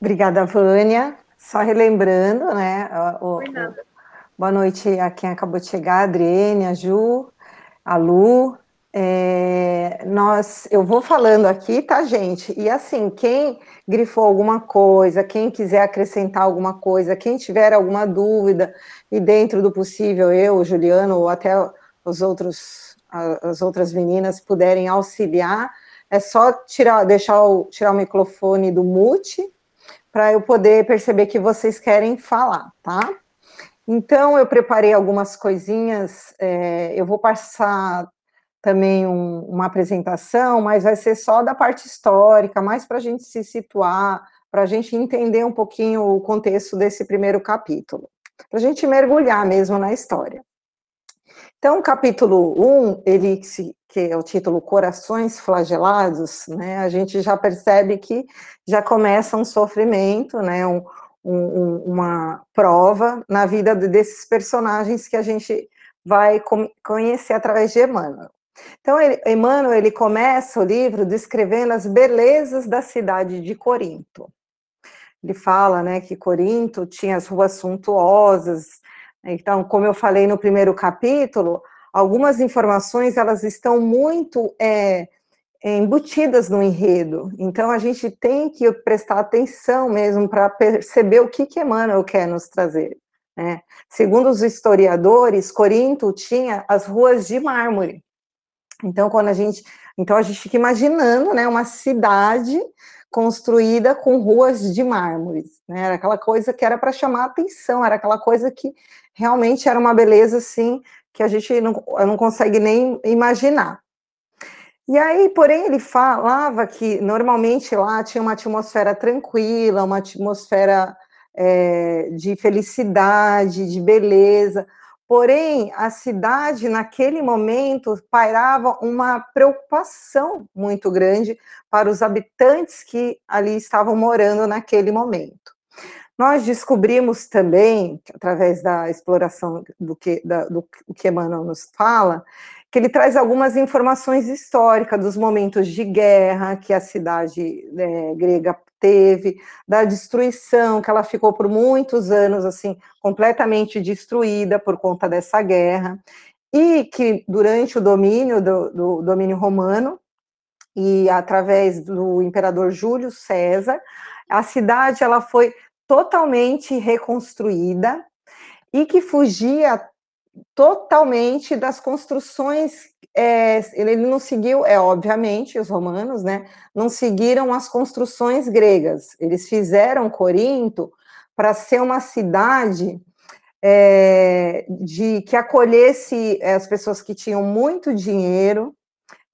Obrigada, Vânia. Só relembrando, né? O, o, boa noite a quem acabou de chegar, a Adriene, a Ju, a Lu. É, nós, eu vou falando aqui, tá, gente? E assim, quem grifou alguma coisa, quem quiser acrescentar alguma coisa, quem tiver alguma dúvida, e dentro do possível, eu, Juliano, ou até os outros, as outras meninas puderem auxiliar, é só tirar, deixar o, tirar o microfone do mute para eu poder perceber que vocês querem falar, tá? Então, eu preparei algumas coisinhas, é, eu vou passar também um, uma apresentação, mas vai ser só da parte histórica, mais para a gente se situar, para a gente entender um pouquinho o contexto desse primeiro capítulo, para a gente mergulhar mesmo na história. Então, capítulo 1, ele que é o título Corações Flagelados, né, a gente já percebe que já começa um sofrimento, né, um, um, uma prova na vida desses personagens que a gente vai conhecer através de Emmanuel. Então, ele, Emmanuel, ele começa o livro descrevendo as belezas da cidade de Corinto. Ele fala, né, que Corinto tinha as ruas suntuosas, então, como eu falei no primeiro capítulo, algumas informações elas estão muito é, embutidas no enredo. Então, a gente tem que prestar atenção mesmo para perceber o que, que Emmanuel quer nos trazer. Né? Segundo os historiadores, Corinto tinha as ruas de mármore. Então, quando a gente, então a gente fica imaginando, né, uma cidade construída com ruas de mármore, né? Era aquela coisa que era para chamar atenção, era aquela coisa que realmente era uma beleza assim que a gente não, não consegue nem imaginar. E aí, porém, ele falava que normalmente lá tinha uma atmosfera tranquila, uma atmosfera é, de felicidade, de beleza. Porém, a cidade, naquele momento, pairava uma preocupação muito grande para os habitantes que ali estavam morando naquele momento. Nós descobrimos também, através da exploração do que, da, do que Emmanuel nos fala, que ele traz algumas informações históricas dos momentos de guerra que a cidade é, grega teve, da destruição, que ela ficou por muitos anos, assim, completamente destruída por conta dessa guerra, e que durante o domínio do, do domínio romano, e através do imperador Júlio César, a cidade ela foi totalmente reconstruída e que fugia totalmente das construções. É, ele não seguiu, é obviamente, os romanos, né? Não seguiram as construções gregas. Eles fizeram Corinto para ser uma cidade é, de que acolhesse as pessoas que tinham muito dinheiro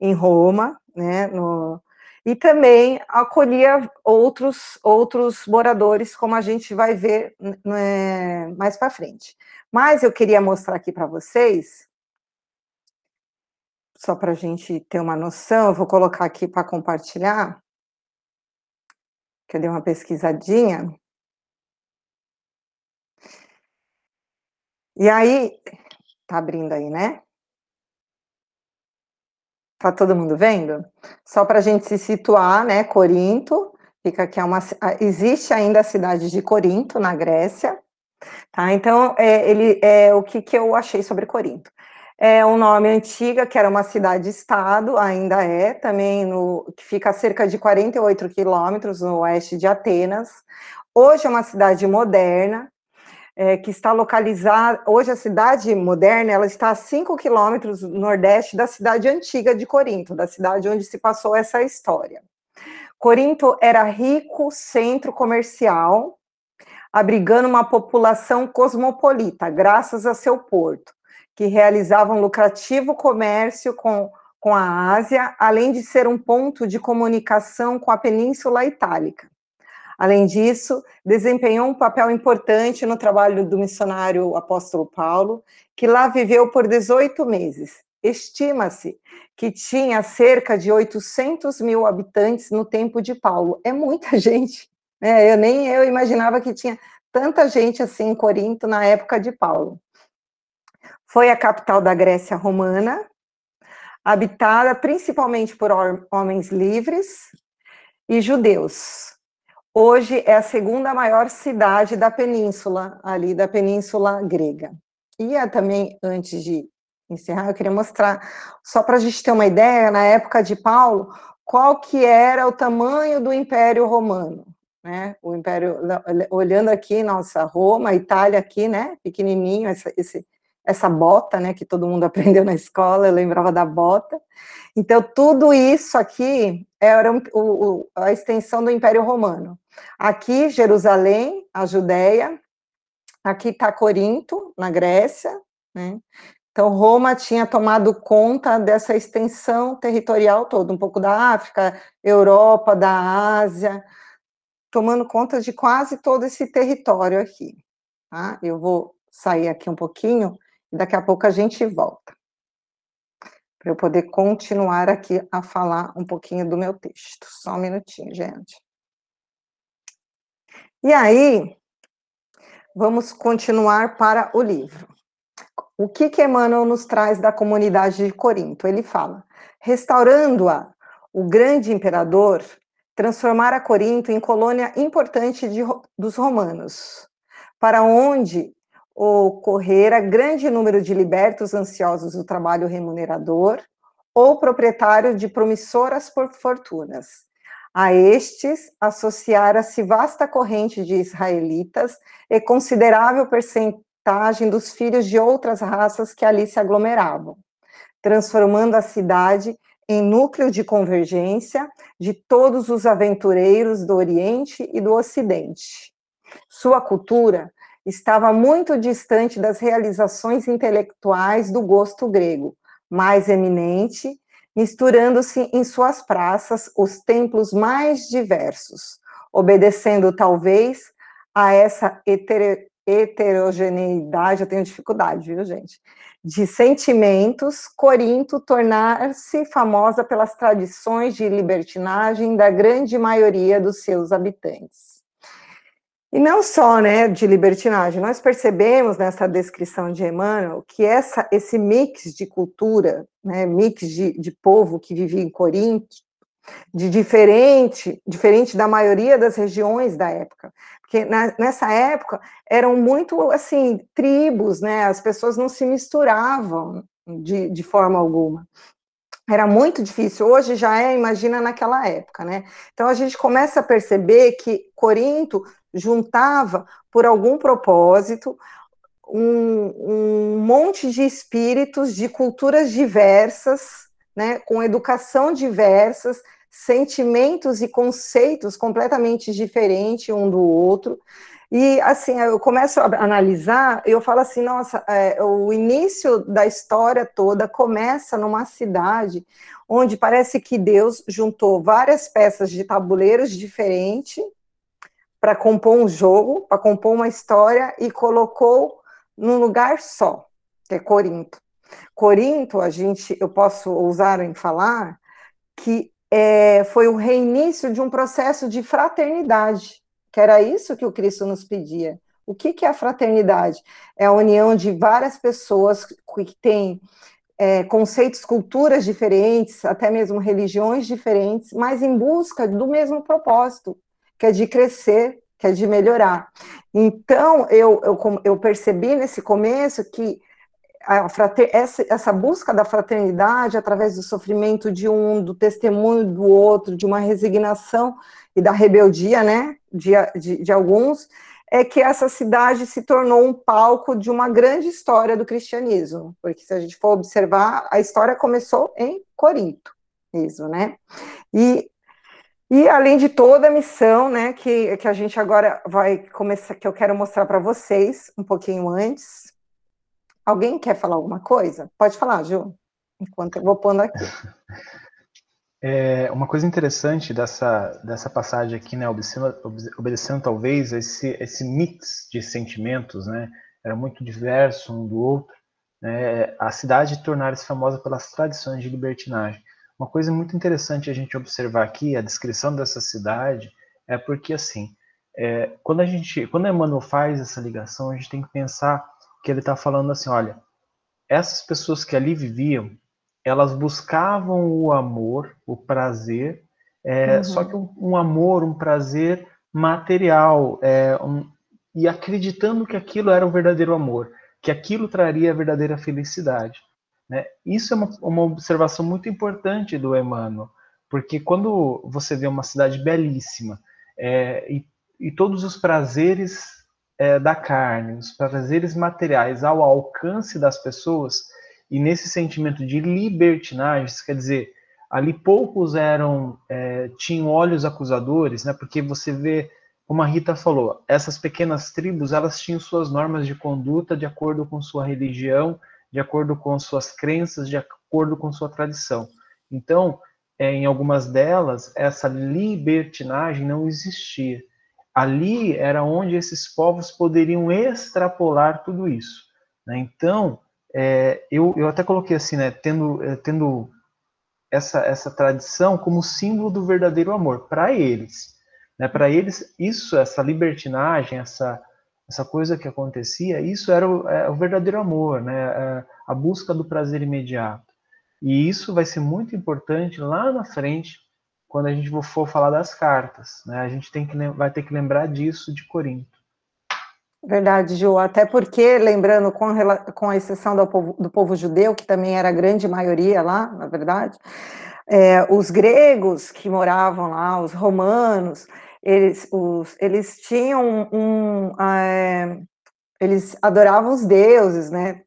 em Roma, né? No, e também acolhia outros, outros moradores, como a gente vai ver né, mais para frente. Mas eu queria mostrar aqui para vocês, só para a gente ter uma noção, eu vou colocar aqui para compartilhar, que eu dei uma pesquisadinha. E aí, tá abrindo aí, né? Tá todo mundo vendo? Só para a gente se situar, né? Corinto, fica que é uma. Existe ainda a cidade de Corinto, na Grécia. Tá? Então, é, ele, é, o que, que eu achei sobre Corinto? É um nome antiga, que era uma cidade-estado, ainda é, também no, que fica a cerca de 48 quilômetros no oeste de Atenas. Hoje é uma cidade moderna, é, que está localizada. Hoje, a cidade moderna ela está a 5 quilômetros nordeste da cidade antiga de Corinto, da cidade onde se passou essa história. Corinto era rico centro comercial, abrigando uma população cosmopolita, graças a seu porto, que realizava um lucrativo comércio com, com a Ásia, além de ser um ponto de comunicação com a Península Itálica. Além disso, desempenhou um papel importante no trabalho do missionário apóstolo Paulo, que lá viveu por 18 meses. Estima-se que tinha cerca de 800 mil habitantes no tempo de Paulo. É muita gente. Né? Eu nem eu imaginava que tinha tanta gente assim em Corinto na época de Paulo. Foi a capital da Grécia Romana, habitada principalmente por homens livres e judeus. Hoje é a segunda maior cidade da península, ali da península grega. E é também, antes de encerrar, eu queria mostrar, só para a gente ter uma ideia, na época de Paulo, qual que era o tamanho do Império Romano, né? O Império, olhando aqui, nossa, Roma, Itália aqui, né? Pequenininho, essa, esse, essa bota, né? Que todo mundo aprendeu na escola, eu lembrava da bota. Então, tudo isso aqui era o, o, a extensão do Império Romano. Aqui, Jerusalém, a Judéia, aqui está Corinto, na Grécia, né? Então, Roma tinha tomado conta dessa extensão territorial toda, um pouco da África, Europa, da Ásia, tomando conta de quase todo esse território aqui. Tá? Eu vou sair aqui um pouquinho e daqui a pouco a gente volta. Para eu poder continuar aqui a falar um pouquinho do meu texto. Só um minutinho, gente. E aí, vamos continuar para o livro. O que, que Emmanuel nos traz da comunidade de Corinto? Ele fala: restaurando-a, o grande imperador transformara Corinto em colônia importante de, dos romanos, para onde ocorrera grande número de libertos ansiosos do trabalho remunerador ou proprietário de promissoras fortunas. A estes associara-se vasta corrente de israelitas e considerável percentual contagem dos filhos de outras raças que ali se aglomeravam, transformando a cidade em núcleo de convergência de todos os aventureiros do Oriente e do Ocidente. Sua cultura estava muito distante das realizações intelectuais do gosto grego, mais eminente, misturando-se em suas praças os templos mais diversos, obedecendo talvez a essa heterogeneidade, eu tenho dificuldade, viu, gente? De sentimentos, Corinto tornar-se famosa pelas tradições de libertinagem da grande maioria dos seus habitantes. E não só, né, de libertinagem, nós percebemos nessa descrição de Emmanuel que essa, esse mix de cultura, né, mix de, de povo que vivia em Corinto, de diferente, diferente da maioria das regiões da época, porque na, nessa época eram muito assim tribos, né? As pessoas não se misturavam de, de forma alguma. Era muito difícil. Hoje já é, imagina naquela época, né? Então a gente começa a perceber que Corinto juntava por algum propósito um, um monte de espíritos de culturas diversas, né, com educação diversas, sentimentos e conceitos completamente diferentes um do outro. E assim, eu começo a analisar, eu falo assim, nossa, é, o início da história toda começa numa cidade onde parece que Deus juntou várias peças de tabuleiros diferentes para compor um jogo, para compor uma história e colocou num lugar só, que é Corinto. Corinto, a gente, eu posso ousar em falar que é, foi o reinício de um processo de fraternidade, que era isso que o Cristo nos pedia. O que, que é a fraternidade? É a união de várias pessoas que têm é, conceitos, culturas diferentes, até mesmo religiões diferentes, mas em busca do mesmo propósito, que é de crescer, que é de melhorar. Então, eu, eu, eu percebi nesse começo que frater, essa, essa, busca da fraternidade através do sofrimento de um, do testemunho do outro, de uma resignação e da rebeldia, né, de, de, de alguns, é que essa cidade se tornou um palco de uma grande história do cristianismo, porque se a gente for observar, a história começou em Corinto, mesmo, né, e e além de toda a missão, né, que, que a gente agora vai começar, que eu quero mostrar para vocês um pouquinho antes, Alguém quer falar alguma coisa? Pode falar, Ju, enquanto eu vou pondo aqui. É, uma coisa interessante dessa, dessa passagem aqui, né, obedecendo, obedecendo talvez esse, esse mix de sentimentos, né, era muito diverso um do outro, né, a cidade tornar-se famosa pelas tradições de libertinagem. Uma coisa muito interessante a gente observar aqui, a descrição dessa cidade, é porque, assim, é, quando a gente, quando Emmanuel faz essa ligação, a gente tem que pensar que ele está falando assim, olha, essas pessoas que ali viviam, elas buscavam o amor, o prazer, é, uhum. só que um, um, amor, um prazer material é, um, e acreditando que aquilo era o verdadeiro amor, que aquilo traria a verdadeira felicidade. Né? Isso é uma, uma observação muito importante do Emmanuel, porque quando você vê uma cidade belíssima é, e, e, todos os prazeres é, da carne, os prazeres materiais ao alcance das pessoas, e nesse sentimento de libertinagem, quer dizer, ali poucos eram é, tinham olhos acusadores, né? Porque você vê, como a Rita falou, essas pequenas tribos elas tinham suas normas de conduta de acordo com sua religião, de acordo com suas crenças, de acordo com sua tradição. Então, é, em algumas delas, essa libertinagem não existia. Ali era onde esses povos poderiam extrapolar tudo isso. Né? Então, é, eu, eu até coloquei assim, né, tendo, é, tendo essa, essa tradição como símbolo do verdadeiro amor para eles. Né? Para eles, isso, essa libertinagem, essa, essa coisa que acontecia, isso era o, é, o verdadeiro amor, né? É, a busca do prazer imediato. E isso vai ser muito importante lá na frente, quando a gente for falar das cartas. Né? A gente tem que, vai ter que lembrar disso de Corinto. Verdade, Ju, até porque, lembrando, com, com a exceção do povo, do povo judeu, que também era a grande maioria lá, na verdade, é, os gregos que moravam lá, os romanos, eles, os, eles tinham um, é, eles adoravam os deuses, né?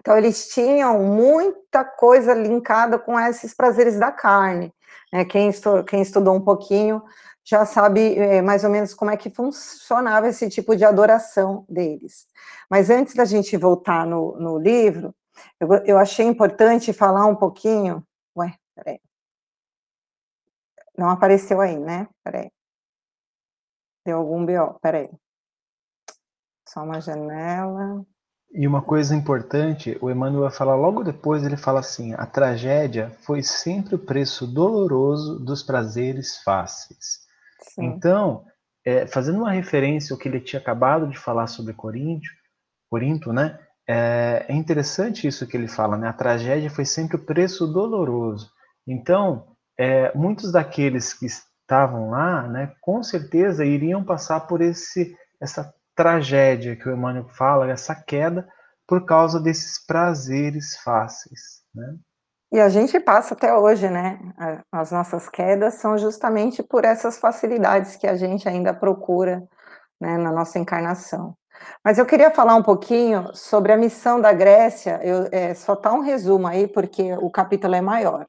Então eles tinham muita coisa linkada com esses prazeres da carne. Né? Quem, estu, quem estudou um pouquinho já sabe é, mais ou menos como é que funcionava esse tipo de adoração deles. Mas antes da gente voltar no, no livro, eu, eu, achei importante falar um pouquinho. Ué, peraí. Não apareceu aí, né? Peraí. Deu algum BO, peraí. Só uma janela. E uma coisa importante, o Emmanuel vai falar logo depois, ele fala assim: a tragédia foi sempre o preço doloroso dos prazeres fáceis. Sim. Então, é, fazendo uma referência ao que ele tinha acabado de falar sobre Corinto, Corinto, né? É, é interessante isso que ele fala, né? A tragédia foi sempre o preço doloroso. Então, é, muitos daqueles que estavam lá, né, com certeza iriam passar por esse essa tragédia que o Emmanuel fala, essa queda por causa desses prazeres fáceis, né? E a gente passa até hoje, né? As nossas quedas são justamente por essas facilidades que a gente ainda procura né, na nossa encarnação. Mas eu queria falar um pouquinho sobre a missão da Grécia, eu, é, só tá um resumo aí, porque o capítulo é maior.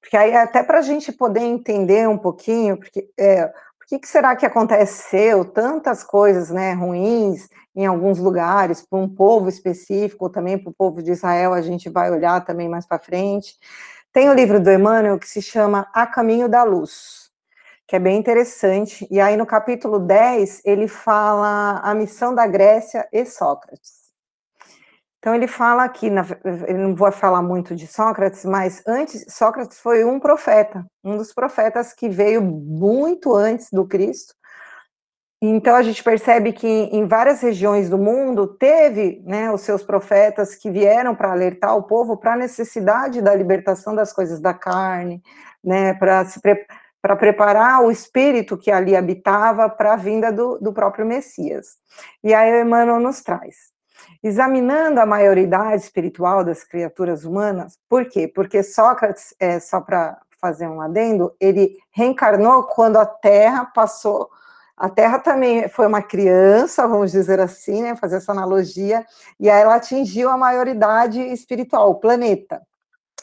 Porque aí, até para a gente poder entender um pouquinho, porque é, o que, que, será que aconteceu, tantas coisas né, ruins em alguns lugares, para um povo específico, também para o povo de Israel, a gente vai olhar também mais para frente. Tem o livro do Emmanuel que se chama A Caminho da Luz, que é bem interessante. E aí no capítulo 10 ele fala a missão da Grécia e Sócrates. Então ele fala aqui, ele não vou falar muito de Sócrates, mas antes Sócrates foi um profeta, um dos profetas que veio muito antes do Cristo. Então a gente percebe que em várias regiões do mundo teve, né, os seus profetas que vieram para alertar o povo para a necessidade da libertação das coisas da carne, né, para se para preparar o espírito que ali habitava para a vinda do, do próprio Messias. E aí Emmanuel nos traz. Examinando a maioridade espiritual das criaturas humanas, por quê? Porque Sócrates, é, só para fazer um adendo, ele reencarnou quando a Terra passou. A Terra também foi uma criança, vamos dizer assim, né, fazer essa analogia, e aí ela atingiu a maioridade espiritual, o planeta.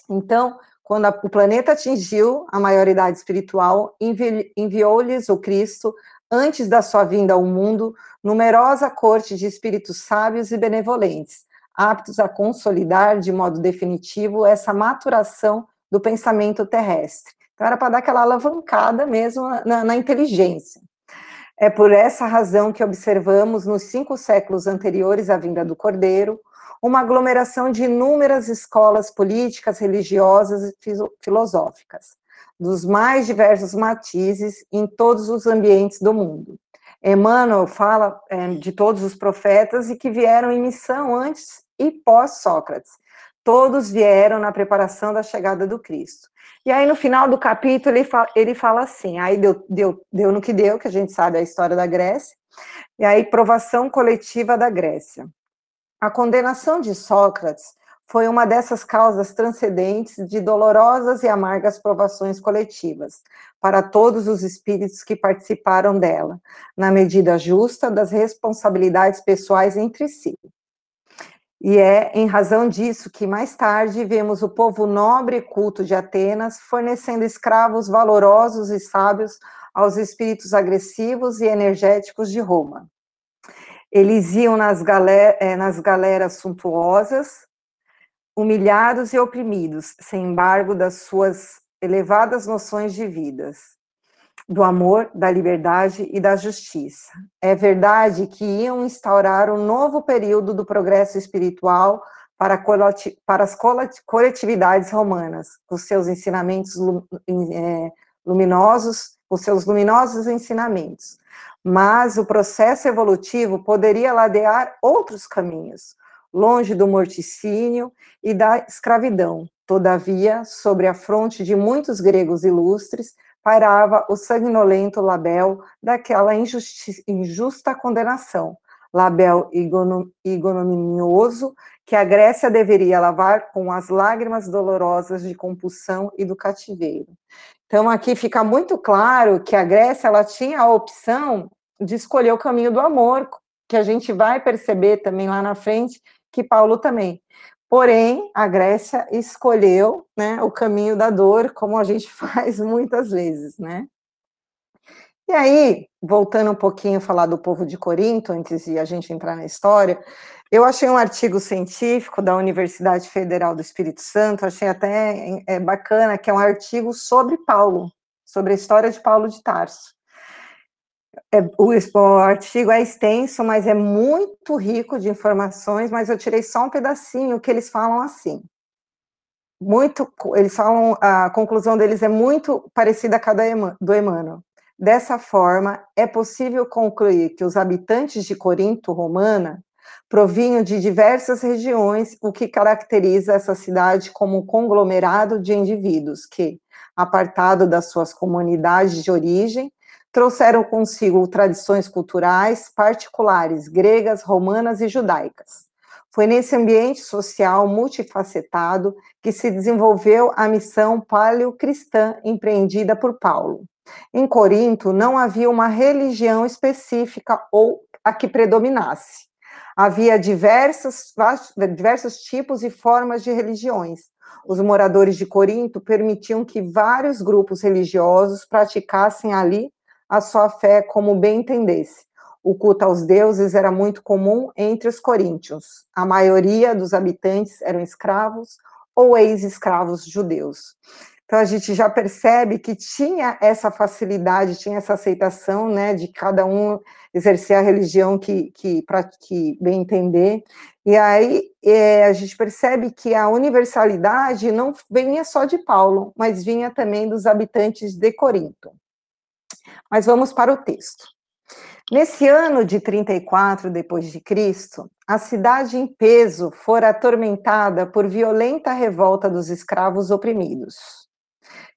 Então, quando a, o planeta atingiu a maioridade espiritual, envi, enviou-lhes o Cristo antes da sua vinda ao mundo, numerosa corte de espíritos sábios e benevolentes, aptos a consolidar de modo definitivo essa maturação do pensamento terrestre. Então, era para dar aquela alavancada mesmo na, na inteligência. É por essa razão que observamos nos cinco séculos anteriores à vinda do Cordeiro uma aglomeração de inúmeras escolas políticas, religiosas e filosóficas, dos mais diversos matizes em todos os ambientes do mundo. Emmanuel fala é, de todos os profetas e que vieram em missão antes e pós Sócrates. todos vieram na preparação da chegada do Cristo. E aí, no final do capítulo, ele fala, ele fala assim: aí deu, deu, deu no que deu, que a gente sabe a história da Grécia, e aí, provação coletiva da Grécia. A condenação de Sócrates foi uma dessas causas transcendentes de dolorosas e amargas provações coletivas para todos os espíritos que participaram dela, na medida justa das responsabilidades pessoais entre si. E é em razão disso que mais tarde vemos o povo nobre e culto de Atenas fornecendo escravos valorosos e sábios aos espíritos agressivos e energéticos de Roma. Eles iam nas, galer eh, nas galeras suntuosas, humilhados e oprimidos, sem embargo das suas elevadas noções de vidas, do amor, da liberdade e da justiça. É verdade que iam instaurar um novo período do progresso espiritual para, para as coletividades romanas, com seus ensinamentos é, luminosos, os seus luminosos ensinamentos. Mas o processo evolutivo poderia ladear outros caminhos, longe do morticínio e da escravidão. Todavia, sobre a fronte de muitos gregos ilustres, pairava o sanguinolento label daquela injusta condenação, label ignominioso que a Grécia deveria lavar com as lágrimas dolorosas de compulsão e do cativeiro. Então, aqui fica muito claro que a Grécia ela tinha a opção de escolher o caminho do amor, que a gente vai perceber também lá na frente, que Paulo também. Porém, a Grécia escolheu né, o caminho da dor, como a gente faz muitas vezes, né? E aí, voltando um pouquinho a falar do povo de Corinto, antes de a gente entrar na história, eu achei um artigo científico da Universidade Federal do Espírito Santo, achei até é, bacana, que é um artigo sobre Paulo, sobre a história de Paulo de Tarso. É, o, o, artigo é extenso, mas é muito rico de informações, mas eu tirei só um pedacinho que eles falam assim. Muito, eles falam, a conclusão deles é muito parecida com a do Emmanuel. Dessa forma, é possível concluir que os habitantes de Corinto romana provinham de diversas regiões, o que caracteriza essa cidade como um conglomerado de indivíduos que, apartado das suas comunidades de origem, trouxeram consigo tradições culturais particulares, gregas, romanas e judaicas. Foi nesse ambiente social multifacetado que se desenvolveu a missão paleocristã empreendida por Paulo. Em Corinto, não havia uma religião específica ou a que predominasse. Havia diversos, diversos tipos e formas de religiões. Os moradores de Corinto permitiam que vários grupos religiosos praticassem ali a sua fé como bem entendesse. O culto aos deuses era muito comum entre os coríntios. A maioria dos habitantes eram escravos ou ex-escravos judeus. Então a gente já percebe que tinha essa facilidade, tinha essa aceitação, né, de cada um exercer a religião que, que, que bem entender. E aí é, a gente percebe que a universalidade não vinha só de Paulo, mas vinha também dos habitantes de Corinto. Mas vamos para o texto. Nesse ano de 34 depois de Cristo, a cidade em peso fora atormentada por violenta revolta dos escravos oprimidos.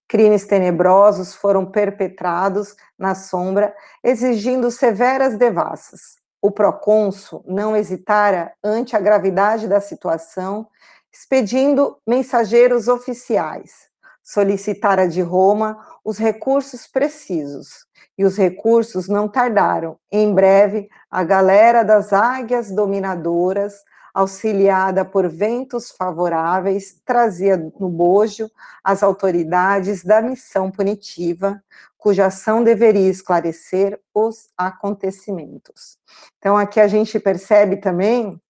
Crimes tenebrosos foram perpetrados na sombra, exigindo severas devassas. O procônsul não hesitara ante a gravidade da situação, expedindo mensageiros oficiais. Solicitara de Roma os recursos precisos, e os recursos não tardaram. Em breve, a galera das águias dominadoras, auxiliada por ventos favoráveis, trazia no bojo as autoridades da missão punitiva, cuja ação deveria esclarecer os acontecimentos. Então, aqui a gente percebe também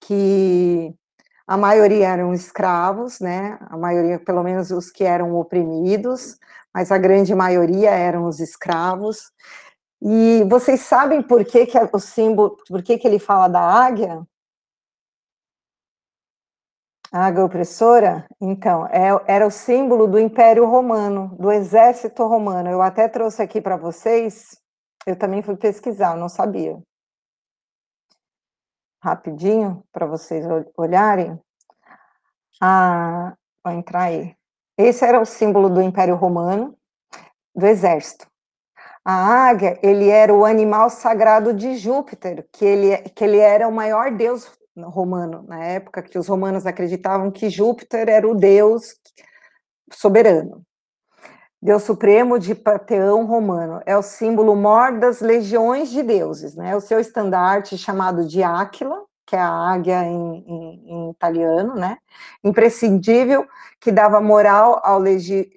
que a maioria eram escravos, né? A maioria, pelo menos os que eram oprimidos, mas a grande maioria eram os escravos. E vocês sabem por que, que o símbolo, por que, que ele fala da águia? A águia opressora? Então, é, era o símbolo do Império Romano, do exército romano. Eu até trouxe aqui para vocês, eu também fui pesquisar, não sabia. Rapidinho, para vocês olharem. Ah, vou entrar aí. Esse era o símbolo do Império Romano, do exército. A águia, ele era o animal sagrado de Júpiter, que ele, que ele era o maior deus romano, na época que os romanos acreditavam que Júpiter era o deus soberano. Deus supremo de panteão romano, é o símbolo mor das legiões de deuses, né? O seu estandarte chamado de Áquila, que é a águia em, em, em, italiano, né? Imprescindível, que dava moral aos legi,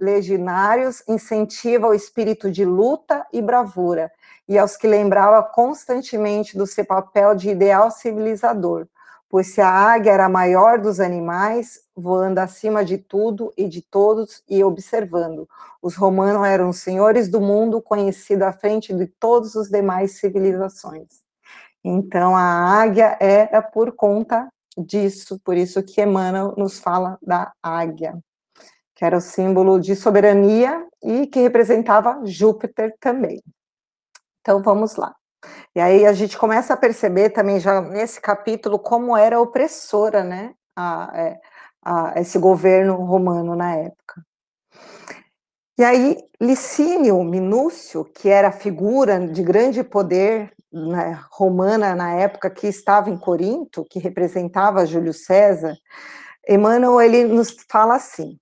legionários, incentiva o espírito de luta e bravura, e aos que lembrava constantemente do seu papel de ideal civilizador, pois se a águia era a maior dos animais, voando acima de tudo e de todos e observando. Os romanos eram os senhores do mundo, conhecido à frente de todas as demais civilizações. Então, a águia era por conta disso, por isso que Emmanuel nos fala da águia, que era o símbolo de soberania e que representava Júpiter também. Então, vamos lá. E aí a gente começa a perceber também já nesse capítulo como era opressora, né, a, é, a, esse governo romano na época. E aí Licínio Minúcio, que era figura de grande poder né, romana na época que estava em Corinto, que representava Júlio César, Emmanuel ele nos fala assim: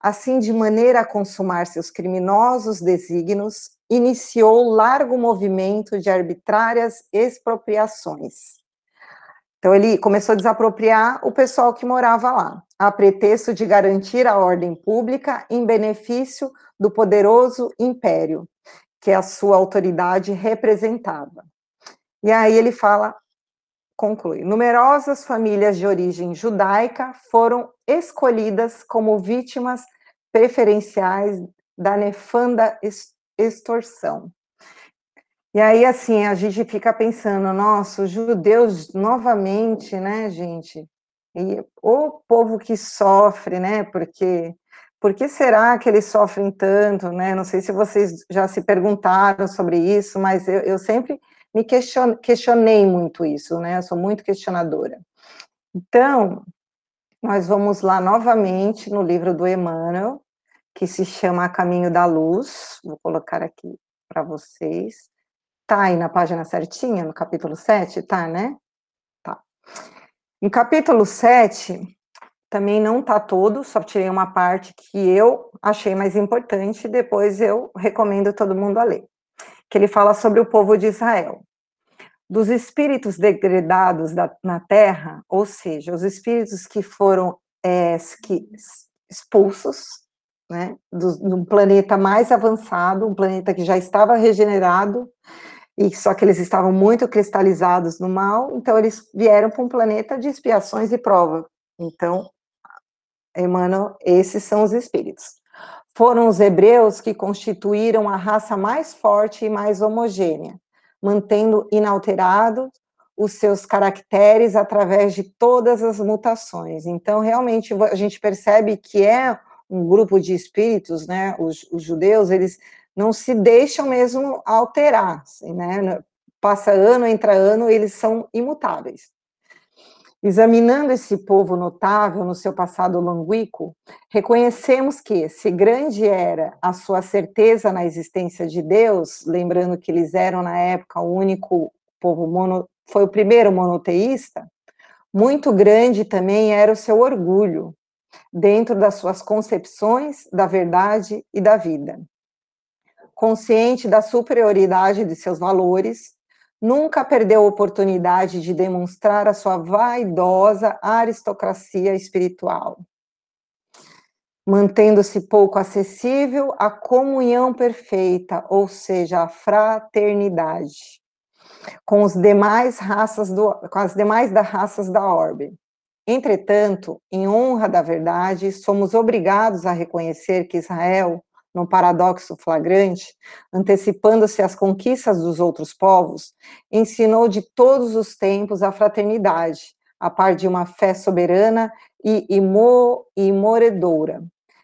assim de maneira a consumar seus criminosos desígnios, iniciou largo movimento de arbitrárias expropriações. Então ele começou a desapropriar o pessoal que morava lá, a pretexto de garantir a ordem pública em benefício do poderoso império que a sua autoridade representava. E aí ele fala, conclui: numerosas famílias de origem judaica foram escolhidas como vítimas preferenciais da nefanda extorsão. E aí, assim, a gente fica pensando, nossa, os judeus novamente, né, gente? E o povo que sofre, né? Porque por que será que eles sofrem tanto, né? Não sei se vocês já se perguntaram sobre isso, mas eu, eu sempre me question, questionei muito isso, né? Eu sou muito questionadora. Então, nós vamos lá novamente no livro do Emmanuel, que se chama Caminho da Luz. Vou colocar aqui para vocês. Tá aí na página certinha, no capítulo 7, tá, né? Tá. No capítulo 7, também não tá todo, só tirei uma parte que eu achei mais importante, depois eu recomendo todo mundo a ler que ele fala sobre o povo de Israel. Dos espíritos degradados da, na terra, ou seja, os espíritos que foram é, que, expulsos né, do, do planeta mais avançado, um planeta que já estava regenerado, e só que eles estavam muito cristalizados no mal, então eles vieram para um planeta de expiações e prova. Então, Emmanuel, esses são os espíritos. Foram os hebreus que constituíram a raça mais forte e mais homogênea, mantendo inalterados os seus caracteres através de todas as mutações. Então, realmente, a gente percebe que é um grupo de espíritos, né? Os, os judeus, eles não se deixam mesmo alterar, assim, né? Passa ano, entra ano, eles são imutáveis. Examinando esse povo notável no seu passado longuíco, reconhecemos que, se grande era a sua certeza na existência de Deus, lembrando que eles eram na época o único povo mono, foi o primeiro monoteísta, muito grande também era o seu orgulho, dentro das suas concepções da verdade e da vida. Consciente da superioridade de seus valores, nunca perdeu a oportunidade de demonstrar a sua vaidosa aristocracia espiritual, mantendo-se pouco acessível à comunhão perfeita, ou seja, a fraternidade, com os demais raças do, com as demais das raças da orbe. Entretanto, em honra da verdade, somos obrigados a reconhecer que Israel num paradoxo flagrante, antecipando-se às conquistas dos outros povos, ensinou de todos os tempos a fraternidade, a par de uma fé soberana e imoredora.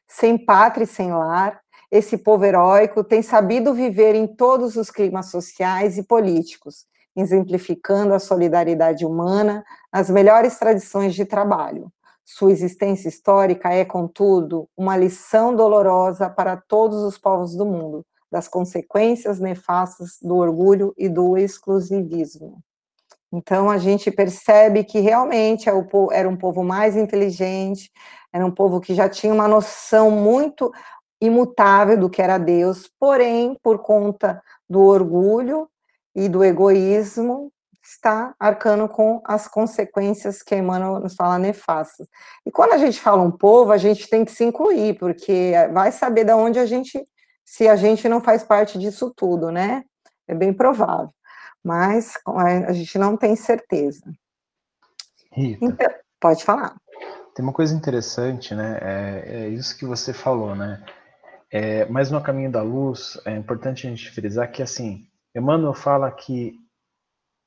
Sem pátria e sem lar, esse povo heróico tem sabido viver em todos os climas sociais e políticos, exemplificando a solidariedade humana nas melhores tradições de trabalho, Sua existência histórica é, contudo, uma lição dolorosa para todos os povos do mundo, das consequências nefastas do orgulho e do exclusivismo. Então a gente percebe que realmente é era um povo mais inteligente, era um povo que já tinha uma noção muito imutável do que era Deus, porém, por conta do orgulho e do egoísmo, está arcando com as consequências que Emmanuel nos fala nefastas. E quando a gente fala um povo, a gente tem que se incluir, porque vai saber de onde a gente, se a gente não faz parte disso tudo, né? É bem provável. Mas a gente não tem certeza. Rita, então, pode falar. Tem uma coisa interessante, né? É, é isso que você falou, né? É, mas no caminho da luz, é importante a gente frisar que, assim, Emmanuel fala que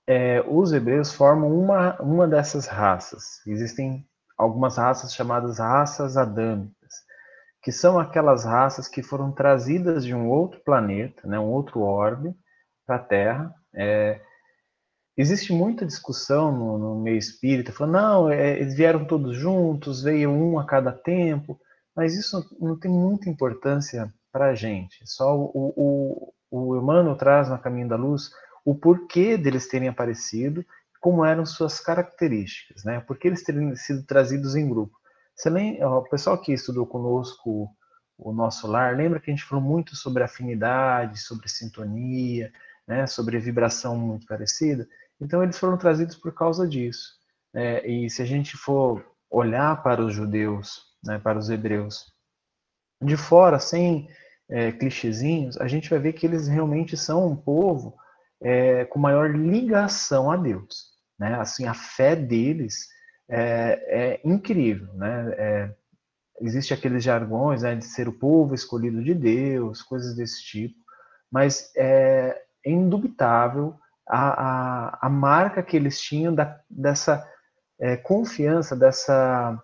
é, os hebreus formam uma, uma dessas raças. Existem algumas raças chamadas raças adâmicas, que são aquelas raças que foram trazidas de um outro planeta, né, um outro orbe, para a Terra. É, existe muita discussão no, no, meio espírita, falando, não, é, eles vieram todos juntos, veio um a cada tempo, mas isso não tem muita importância para a gente. Só o, o, o Emmanuel traz no Caminho da Luz o porquê deles terem aparecido, como eram suas características, né? Por que eles terem sido trazidos em grupo. Você lembra, o pessoal que estudou conosco o nosso lar, lembra que a gente falou muito sobre afinidade, sobre sintonia, né? Sobre vibração muito parecida. Então eles foram trazidos por causa disso. Né? E se a gente for olhar para os judeus, né? Para os hebreus, de fora, sem é, clichêzinhos, a gente vai ver que eles realmente são um povo é, com maior ligação a Deus. Né? Assim, a fé deles é, é incrível. Né? É, existe aqueles jargões né, de ser o povo escolhido de Deus, coisas desse tipo, mas é, indubitável a, a, a, marca que eles tinham da, dessa é, confiança, dessa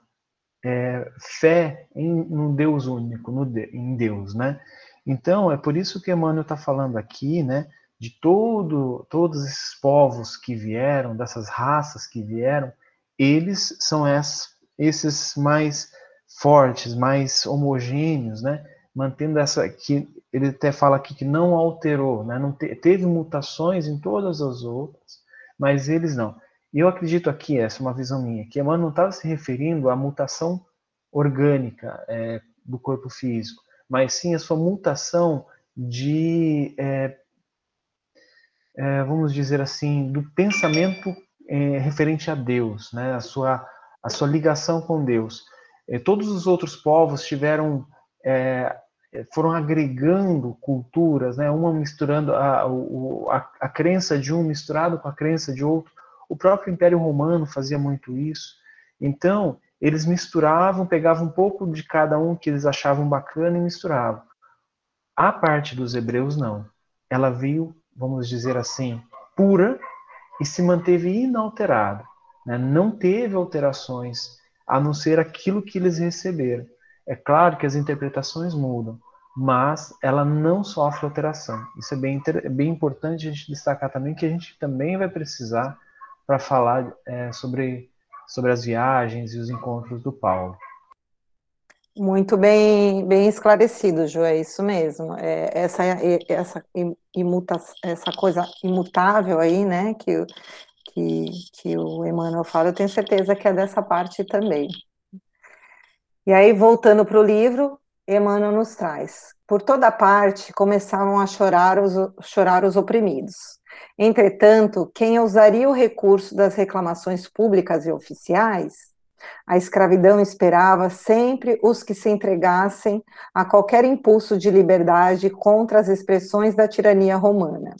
é, fé em um Deus único, no, em Deus, né? Então, é por isso que Emmanuel está falando aqui, né, de todo, todos esses povos que vieram, dessas raças que vieram, eles são esses, esses mais fortes, mais homogêneos, né? Mantendo essa que ele até fala aqui que não alterou, né? Não te, teve mutações em todas as outras, mas eles não. E eu acredito aqui, essa é uma visão minha, que Emmanuel não estava se referindo à mutação orgânica é, do corpo físico, mas sim a sua mutação de é, é, vamos dizer assim, do pensamento é, referente a Deus, né? a, sua, a sua ligação com Deus. É, todos os outros povos tiveram, é, foram agregando culturas, né? uma misturando a, a, a crença de um misturado com a crença de outro. O próprio Império Romano fazia muito isso. Então, eles misturavam, pegavam um pouco de cada um que eles achavam bacana e misturavam. A parte dos hebreus, não. Ela veio vamos dizer assim, pura e se manteve inalterada. Né? Não teve alterações, a não ser aquilo que eles receberam. É claro que as interpretações mudam, mas ela não sofre alteração. Isso é bem, é bem importante a gente destacar também, que a gente também vai precisar para falar é, sobre, sobre as viagens e os encontros do Paulo. Muito bem, bem esclarecido, Ju, é isso mesmo. É, essa, essa, imuta, essa coisa imutável aí, né, que, que, que o Emmanuel fala, eu tenho certeza que é dessa parte também. E aí, voltando para o livro, Emmanuel nos traz. Por toda parte começavam a chorar os, chorar os oprimidos. Entretanto, quem usaria o recurso das reclamações públicas e oficiais a escravidão esperava sempre os que se entregassem a qualquer impulso de liberdade contra as expressões da tirania romana.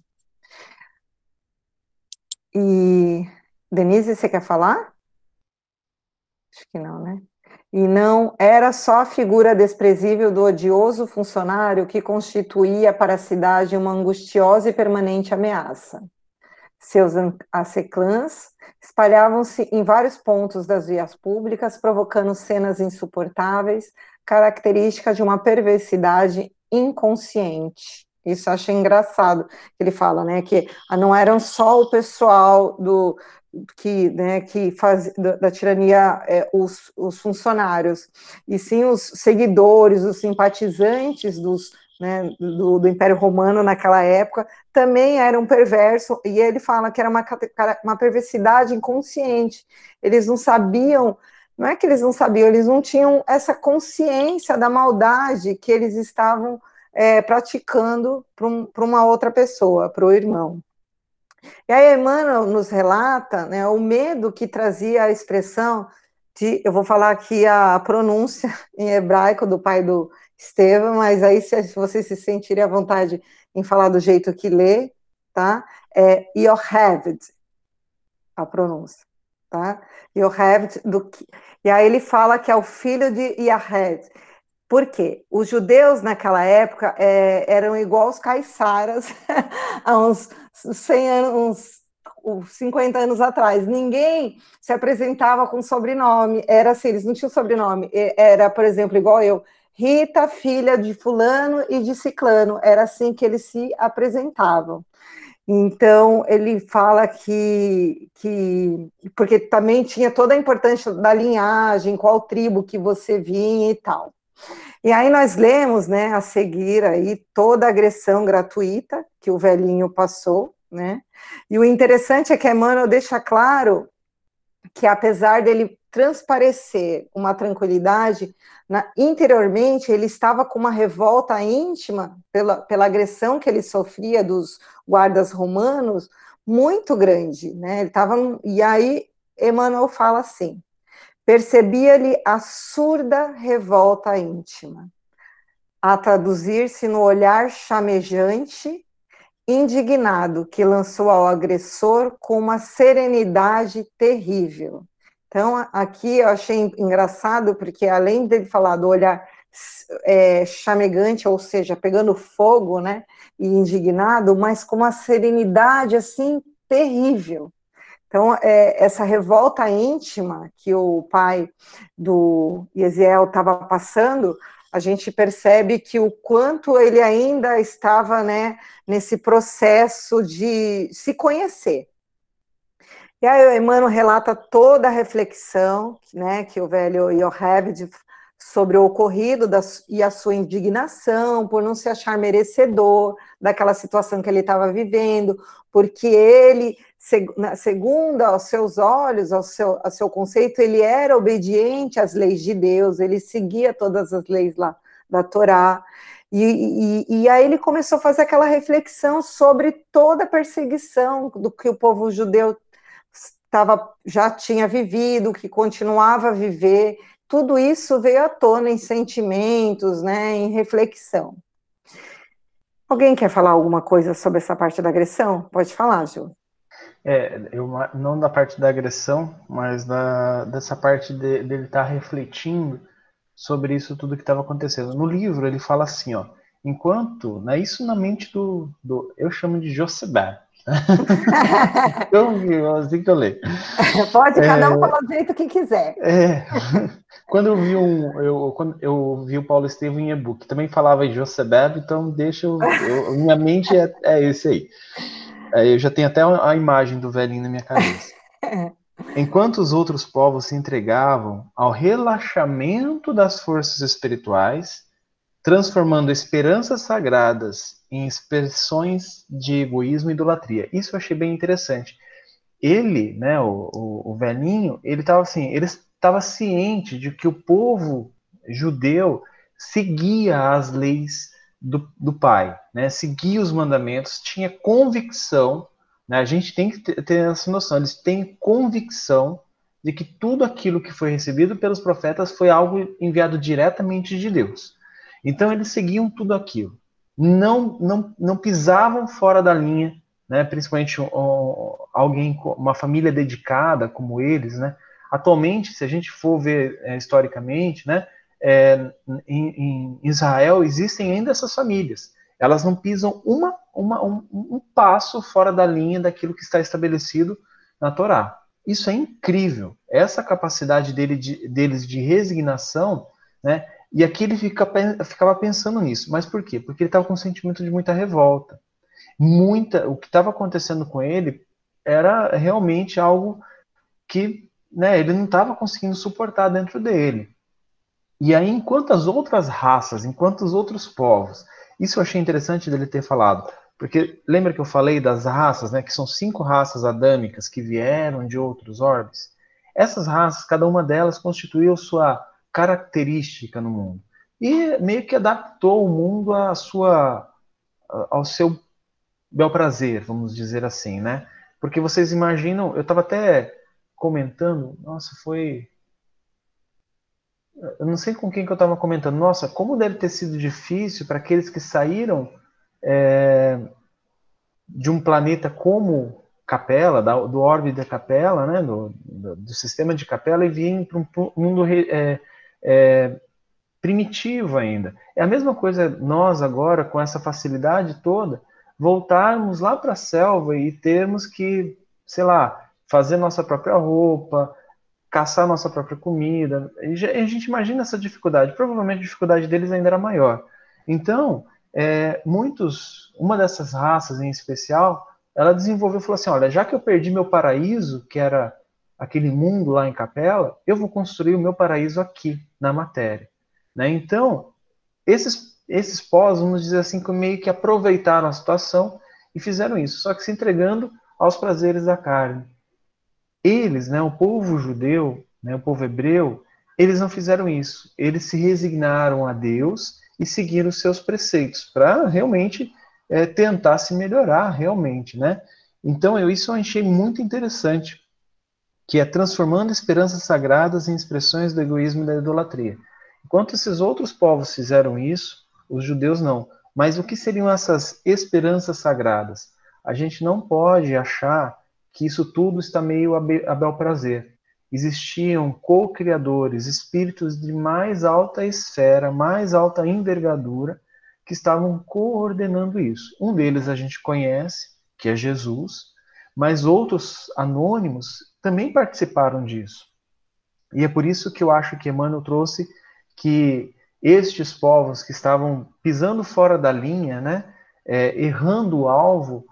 E Denise, você quer falar? Acho que não, né? E não era só a figura desprezível do odioso funcionário que constituía para a cidade uma angustiosa e permanente ameaça. Seus aceclãs espalhavam-se em vários pontos das vias públicas, provocando cenas insuportáveis, características de uma perversidade inconsciente. Isso eu achei engraçado. Ele fala, né, que não eram só o pessoal do, que, né, que faz da, da tirania é, os, os funcionários, e sim os seguidores, os simpatizantes dos, né, do, do, Império Romano naquela época, também eram perversos, e ele fala que era uma, uma perversidade inconsciente. Eles não sabiam, não é que eles não sabiam, eles não tinham essa consciência da maldade que eles estavam é, praticando para um, uma outra pessoa, para o irmão. E aí Emmanuel nos relata né, o medo que trazia a expressão de, eu vou falar aqui a pronúncia em hebraico do pai do Estevam, mas aí se vocês se sentirem à vontade em falar do jeito que lê, tá? É Yocheved, a pronúncia, tá? Yocheved, do e aí ele fala que é o filho de Yahed. Por quê? Os judeus naquela época é, eram igual os caiçaras há uns 100 anos, uns 50 anos atrás. Ninguém se apresentava com sobrenome. Era assim, eles não tinham sobrenome. Era, por exemplo, igual eu, Rita, filha de fulano e de ciclano. Era assim que eles se apresentavam. Então, ele fala que, que, porque também tinha toda a importância da linhagem, qual tribo que você vinha e tal. E aí nós lemos, né, a seguir aí toda a agressão gratuita que o velhinho passou, né? E o interessante é que Emmanuel deixa claro que apesar dele transparecer uma tranquilidade, na, interiormente ele estava com uma revolta íntima pela, pela agressão que ele sofria dos guardas romanos muito grande, né? Ele e aí Emmanuel fala assim: percebia-lhe a surda revolta íntima, a traduzir-se no olhar chamejante indignado que lançou ao agressor com uma serenidade terrível. Então, aqui eu achei engraçado, porque além dele falar do olhar é, chamegante, ou seja, pegando fogo, né, e indignado, mas com uma serenidade, assim, terrível. Então, é, essa revolta íntima que o pai do Yesiel estava passando, a gente percebe que o quanto ele ainda estava né, nesse processo de se conhecer. E aí o Emmanuel relata toda a reflexão né, que o velho Yocheved sobre o ocorrido e a sua indignação por não se achar merecedor daquela situação que ele estava vivendo, porque ele, segundo aos seus olhos, ao seu, ao seu conceito, ele era obediente às leis de Deus, ele seguia todas as leis lá da Torá. E, e, e, aí ele começou a fazer aquela reflexão sobre toda a perseguição do que o povo judeu tava, já tinha vivido, que continuava a viver. Tudo isso veio à tona em sentimentos, né, em reflexão. Alguém quer falar alguma coisa sobre essa parte da agressão? Pode falar, Ju. É, eu, não da parte da agressão, mas da, dessa parte de, dele estar tá refletindo sobre isso tudo que estava acontecendo. No livro ele fala assim, ó, enquanto, né, isso na mente do, do eu chamo de Josebé, eu vi, assim que eu leio. Pode, cada um é, falar do jeito que quiser. É, quando eu vi um, eu, quando eu vi o Paulo Estevam em e-book, também falava em Josebeb, então deixa eu, eu, minha mente é, é esse aí. É, eu já tenho até a imagem do velhinho na minha cabeça. Enquanto os outros povos se entregavam ao relaxamento das forças espirituais, transformando esperanças sagradas em expressões de egoísmo e idolatria. Isso eu achei bem interessante. Ele, né, o, o, o velhinho, ele estava assim, ele estava ciente de que o povo judeu seguia as leis do, do pai, né, seguia os mandamentos, tinha convicção, né, a gente tem que ter essa noção, eles têm convicção de que tudo aquilo que foi recebido pelos profetas foi algo enviado diretamente de Deus. Então eles seguiam tudo aquilo não, não, não pisavam fora da linha, né? principalmente um, alguém, uma família dedicada como eles. Né? Atualmente, se a gente for ver é, historicamente, né, é, em, em, Israel existem ainda essas famílias. Elas não pisam uma, uma um, um, passo fora da linha daquilo que está estabelecido na Torá. Isso é incrível. Essa capacidade dele de, deles de resignação né, e aqui ele fica, ficava pensando nisso. Mas por quê? Porque ele estava com um sentimento de muita revolta. Muita, o que estava acontecendo com ele era realmente algo que né, ele não estava conseguindo suportar dentro dele. E aí, enquanto as outras raças, enquanto os outros povos, isso eu achei interessante dele ter falado, porque lembra que eu falei das raças, né, que são cinco raças adâmicas que vieram de outros orbes? Essas raças, cada uma delas constituiu sua característica no mundo e meio que adaptou o mundo à sua, ao seu bel prazer, vamos dizer assim, né? Porque vocês imaginam, eu estava até comentando, nossa, foi eu não sei com quem que eu estava comentando, nossa, como deve ter sido difícil para aqueles que saíram é, de um planeta como Capela, da, do orbe da Capela, né, do, do, do, sistema de Capela, e vêm para um mundo é, é, primitivo ainda. É a mesma coisa nós agora, com essa facilidade toda, voltarmos lá para a selva e termos que, sei lá, fazer nossa própria roupa, caçar nossa própria comida. A gente imagina essa dificuldade. Provavelmente a dificuldade deles ainda era maior. Então, é, muitos, uma dessas raças em especial, ela desenvolveu, falou assim, olha, já que eu perdi meu paraíso, que era aquele mundo lá em Capela, eu vou construir o meu paraíso aqui, na matéria. Né? Então, esses, esses pós, vamos dizer assim, que meio que aproveitaram a situação e fizeram isso, só que se entregando aos prazeres da carne eles, né, o povo judeu, né, o povo hebreu, eles não fizeram isso. Eles se resignaram a Deus e seguiram os seus preceitos para realmente é, tentar se melhorar, realmente, né? Então, eu, isso eu achei muito interessante, que é transformando esperanças sagradas em expressões do egoísmo e da idolatria. Enquanto esses outros povos fizeram isso, os judeus não. Mas o que seriam essas esperanças sagradas? A gente não pode achar que isso tudo está meio a bel prazer. Existiam co-criadores, espíritos de mais alta esfera, mais alta envergadura, que estavam coordenando isso. Um deles a gente conhece, que é Jesus, mas outros anônimos também participaram disso. E é por isso que eu acho que Emmanuel trouxe que estes povos que estavam pisando fora da linha, né, é, errando o alvo,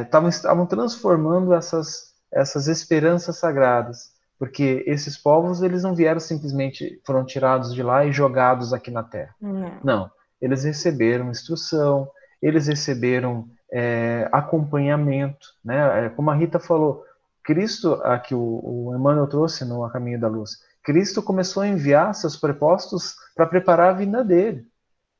estavam, é, estavam transformando essas, essas esperanças sagradas, porque esses povos eles não vieram simplesmente foram tirados de lá e jogados aqui na Terra. Não, não eles receberam instrução, eles receberam é, acompanhamento, né? É, como a Rita falou, Cristo, aqui o, o Emmanuel trouxe no A Caminho da Luz, Cristo começou a enviar seus prepostos para preparar a vinda dele.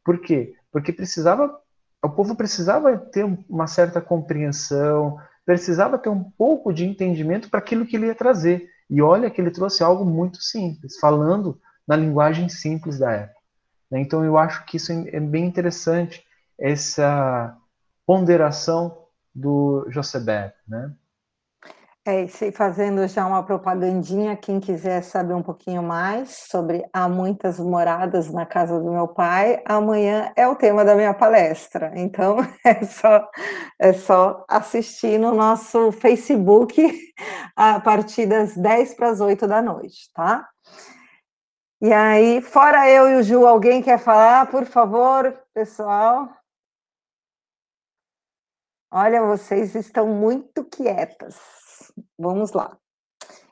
Por quê? Porque precisava o povo precisava ter uma certa compreensão, precisava ter um pouco de entendimento para aquilo que ele ia trazer. E olha que ele trouxe algo muito simples, falando na linguagem simples da época. Né? Então eu acho que isso é bem interessante, essa ponderação do Josebet, né? É, e fazendo já uma propagandinha, quem quiser saber um pouquinho mais sobre Há Muitas Moradas na Casa do Meu Pai, amanhã é o tema da minha palestra. Então, é só, é só assistir no nosso Facebook a partir das 10 para as 8 da noite, tá? E aí, fora eu e o Ju, alguém quer falar, por favor, pessoal? Olha, vocês estão muito quietas. Vamos lá.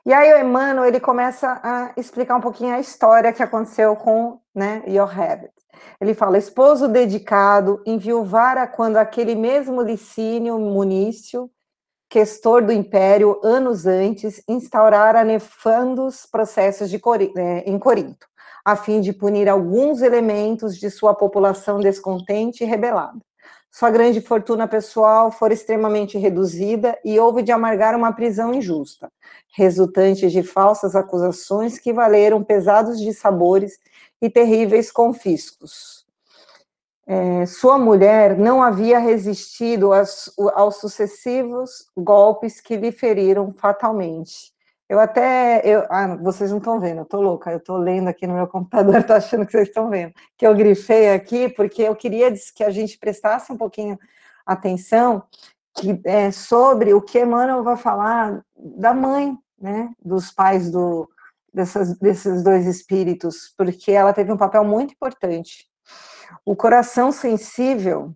E aí o Emmanuel, ele começa a explicar um pouquinho a história que aconteceu com né, Yochebed. Ele fala, esposo dedicado, enviuvara quando aquele mesmo Licínio Munício, questor do império, anos antes, instaurara nefandos processos de é, em Corinto, a fim de punir alguns elementos de sua população descontente e rebelada. Sua grande fortuna pessoal fora extremamente reduzida e houve de amargar uma prisão injusta, resultante de falsas acusações que valeram pesados dissabores e terríveis confiscos. É, sua mulher não havia resistido aos, aos sucessivos golpes que lhe feriram fatalmente eu até. Eu, ah, vocês não estão vendo, eu estou louca, eu estou lendo aqui no meu computador, estou achando que vocês estão vendo. Que eu grifei aqui, porque eu queria que a gente prestasse um pouquinho atenção que, é, sobre o que Emmanuel vai falar da mãe, né, dos pais do, dessas, desses dois espíritos, porque ela teve um papel muito importante. O coração sensível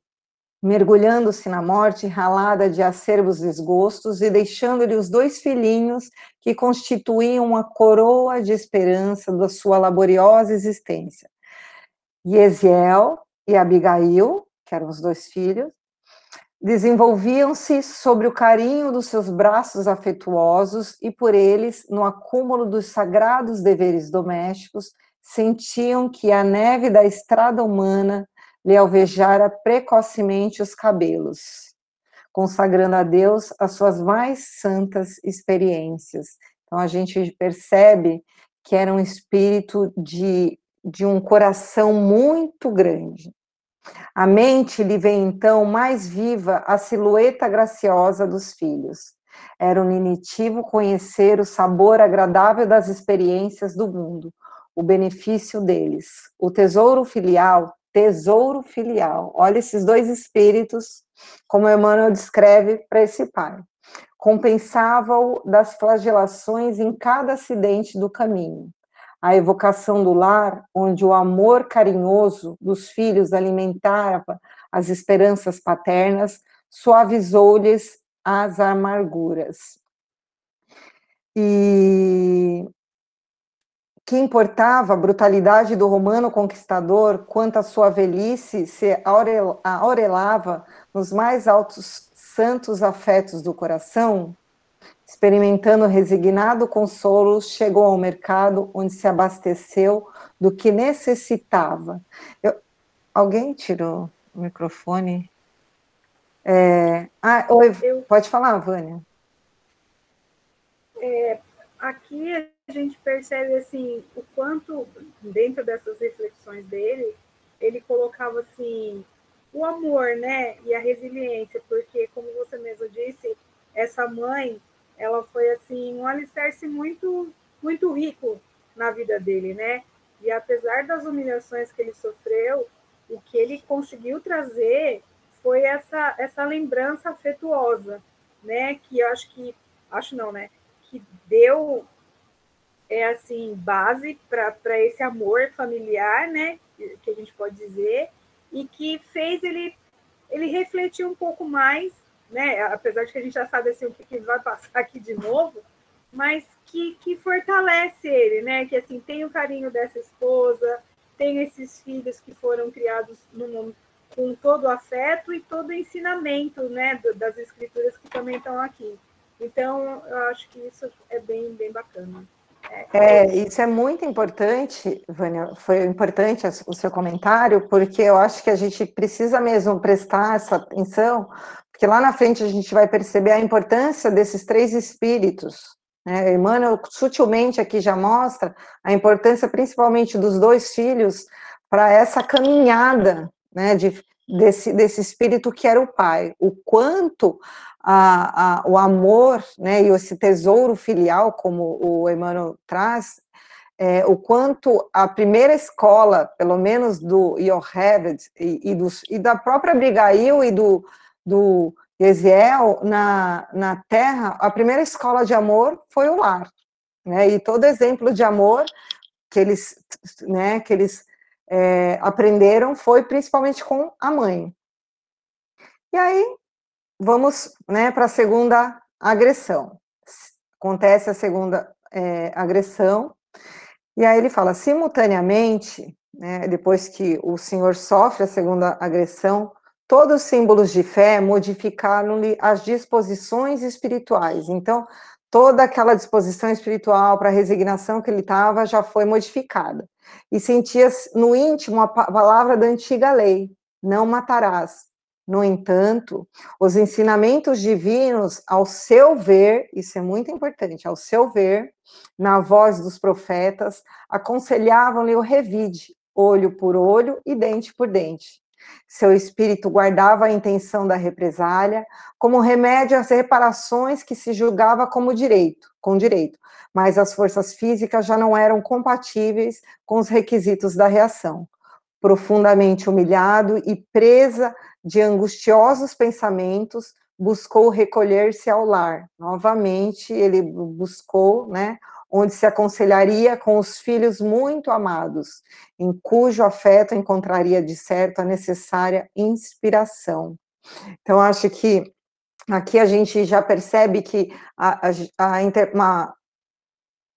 mergulhando-se na morte ralada de acerbos desgostos e deixando-lhe os dois filhinhos que constituíam uma coroa de esperança da sua laboriosa existência. Yesiel e Abigail, que eram os dois filhos, desenvolviam-se sobre o carinho dos seus braços afetuosos e por eles, no acúmulo dos sagrados deveres domésticos, sentiam que a neve da estrada humana lhe alvejara precocemente os cabelos, consagrando a Deus as suas mais santas experiências. Então a gente percebe que era um espírito de, de um coração muito grande. A mente lhe vem então mais viva a silhueta graciosa dos filhos. Era unitivo conhecer o sabor agradável das experiências do mundo, o benefício deles. O tesouro filial tesouro filial. Olha esses dois espíritos, como Emmanuel descreve para esse pai. Compensava-o das flagelações em cada acidente do caminho. A evocação do lar, onde o amor carinhoso dos filhos alimentava as esperanças paternas, suavizou-lhes as amarguras. E que importava a brutalidade do romano conquistador quanto a sua velhice se aurelava nos mais altos santos afetos do coração, experimentando resignado consolo, chegou ao mercado onde se abasteceu do que necessitava. Eu, alguém tirou o microfone? É, ah, oi, pode falar, Vânia. É, aqui a gente percebe assim o quanto dentro dessas reflexões dele ele colocava assim o amor, né, e a resiliência, porque como você mesmo disse, essa mãe, ela foi assim um alicerce muito muito rico na vida dele, né? E apesar das humilhações que ele sofreu, o que ele conseguiu trazer foi essa essa lembrança afetuosa, né? Que eu acho que acho não, né? Que deu é assim base para esse amor familiar, né, que a gente pode dizer, e que fez ele ele refletir um pouco mais, né, apesar de que a gente já sabe assim o que, que vai passar aqui de novo, mas que, que fortalece ele, né, que assim tem o carinho dessa esposa, tem esses filhos que foram criados no, com todo afeto e todo ensinamento, né, das escrituras que também estão aqui. Então, eu acho que isso é bem, bem bacana. É, isso é muito importante, Vânia, foi importante o seu comentário, porque eu acho que a gente precisa mesmo prestar essa atenção, porque lá na frente a gente vai perceber a importância desses três espíritos. Né? Emmanuel sutilmente aqui já mostra a importância principalmente dos dois filhos para essa caminhada né, de, desse, desse espírito que era o pai, o quanto a, a, o amor, né, e esse tesouro filial, como o Emmanuel traz, é, o quanto a primeira escola, pelo menos do Yocheved e, e, e da própria Abigail e do, do Eziel na, na Terra, a primeira escola de amor foi o lar, né, e todo exemplo de amor que eles, né, que eles é, aprenderam foi principalmente com a mãe. E aí, vamos né, para a segunda agressão. Acontece a segunda é, agressão, e aí ele fala, simultaneamente, né, depois que o senhor sofre a segunda agressão, todos os símbolos de fé modificaram-lhe as disposições espirituais. Então, toda aquela disposição espiritual para resignação que ele estava já foi modificada. E sentia no íntimo a palavra da antiga lei: não matarás. No entanto, os ensinamentos divinos, ao seu ver, isso é muito importante, ao seu ver, na voz dos profetas, aconselhavam-lhe o revide, olho por olho e dente por dente. Seu espírito guardava a intenção da represália como remédio às reparações que se julgava como direito, com direito, mas as forças físicas já não eram compatíveis com os requisitos da reação. Profundamente humilhado e presa de angustiosos pensamentos, buscou recolher-se ao lar. Novamente, ele buscou, né, onde se aconselharia com os filhos muito amados, em cujo afeto encontraria de certo a necessária inspiração. Então, acho que aqui a gente já percebe que a, a, a uma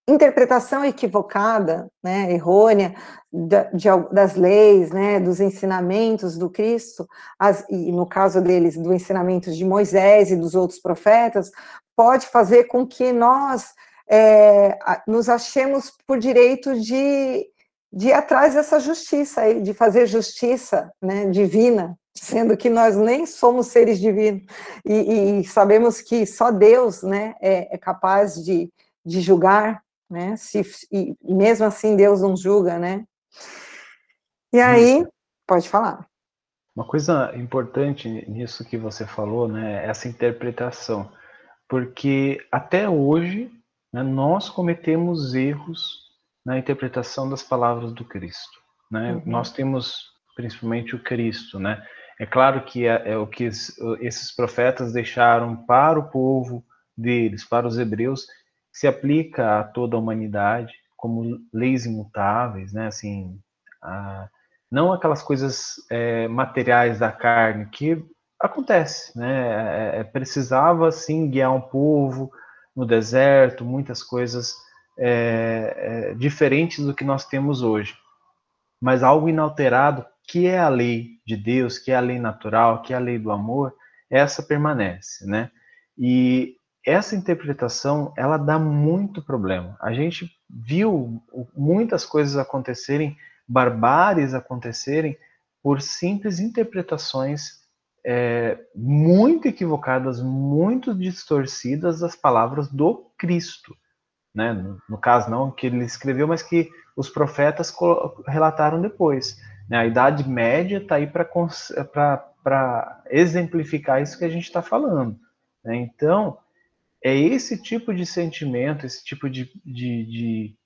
interpretação equivocada, né, errônea, da, de, das leis, né, dos ensinamentos do Cristo, as, e no caso deles, do ensinamento de Moisés e dos outros profetas, pode fazer com que nós é, nos achemos por direito de, de ir atrás dessa justiça, de fazer justiça né, divina, sendo que nós nem somos seres divinos, e, e sabemos que só Deus né, é, é capaz de, de julgar, né, se, e mesmo assim Deus não julga, né, e aí, pode falar. Uma coisa importante nisso que você falou, né, essa interpretação, porque até hoje né, nós cometemos erros na interpretação das palavras do Cristo. Né? Uhum. Nós temos principalmente o Cristo, né? É claro que é, é o que esses profetas deixaram para o povo deles, para os hebreus, se aplica a toda a humanidade como leis imutáveis, né? Assim, a, não aquelas coisas é, materiais da carne que acontece, né? É, é, precisava sim guiar um povo no deserto, muitas coisas é, é, diferentes do que nós temos hoje, mas algo inalterado que é a lei de Deus, que é a lei natural, que é a lei do amor, essa permanece, né? E essa interpretação, ela dá muito problema. A gente viu muitas coisas acontecerem, barbáries acontecerem, por simples interpretações é, muito equivocadas, muito distorcidas das palavras do Cristo. Né? No, no, caso, não que ele escreveu, mas que os profetas relataram depois. Né? A Idade Média está aí para exemplificar isso que a gente está falando. Né? Então, é esse tipo de sentimento, esse tipo de, de, de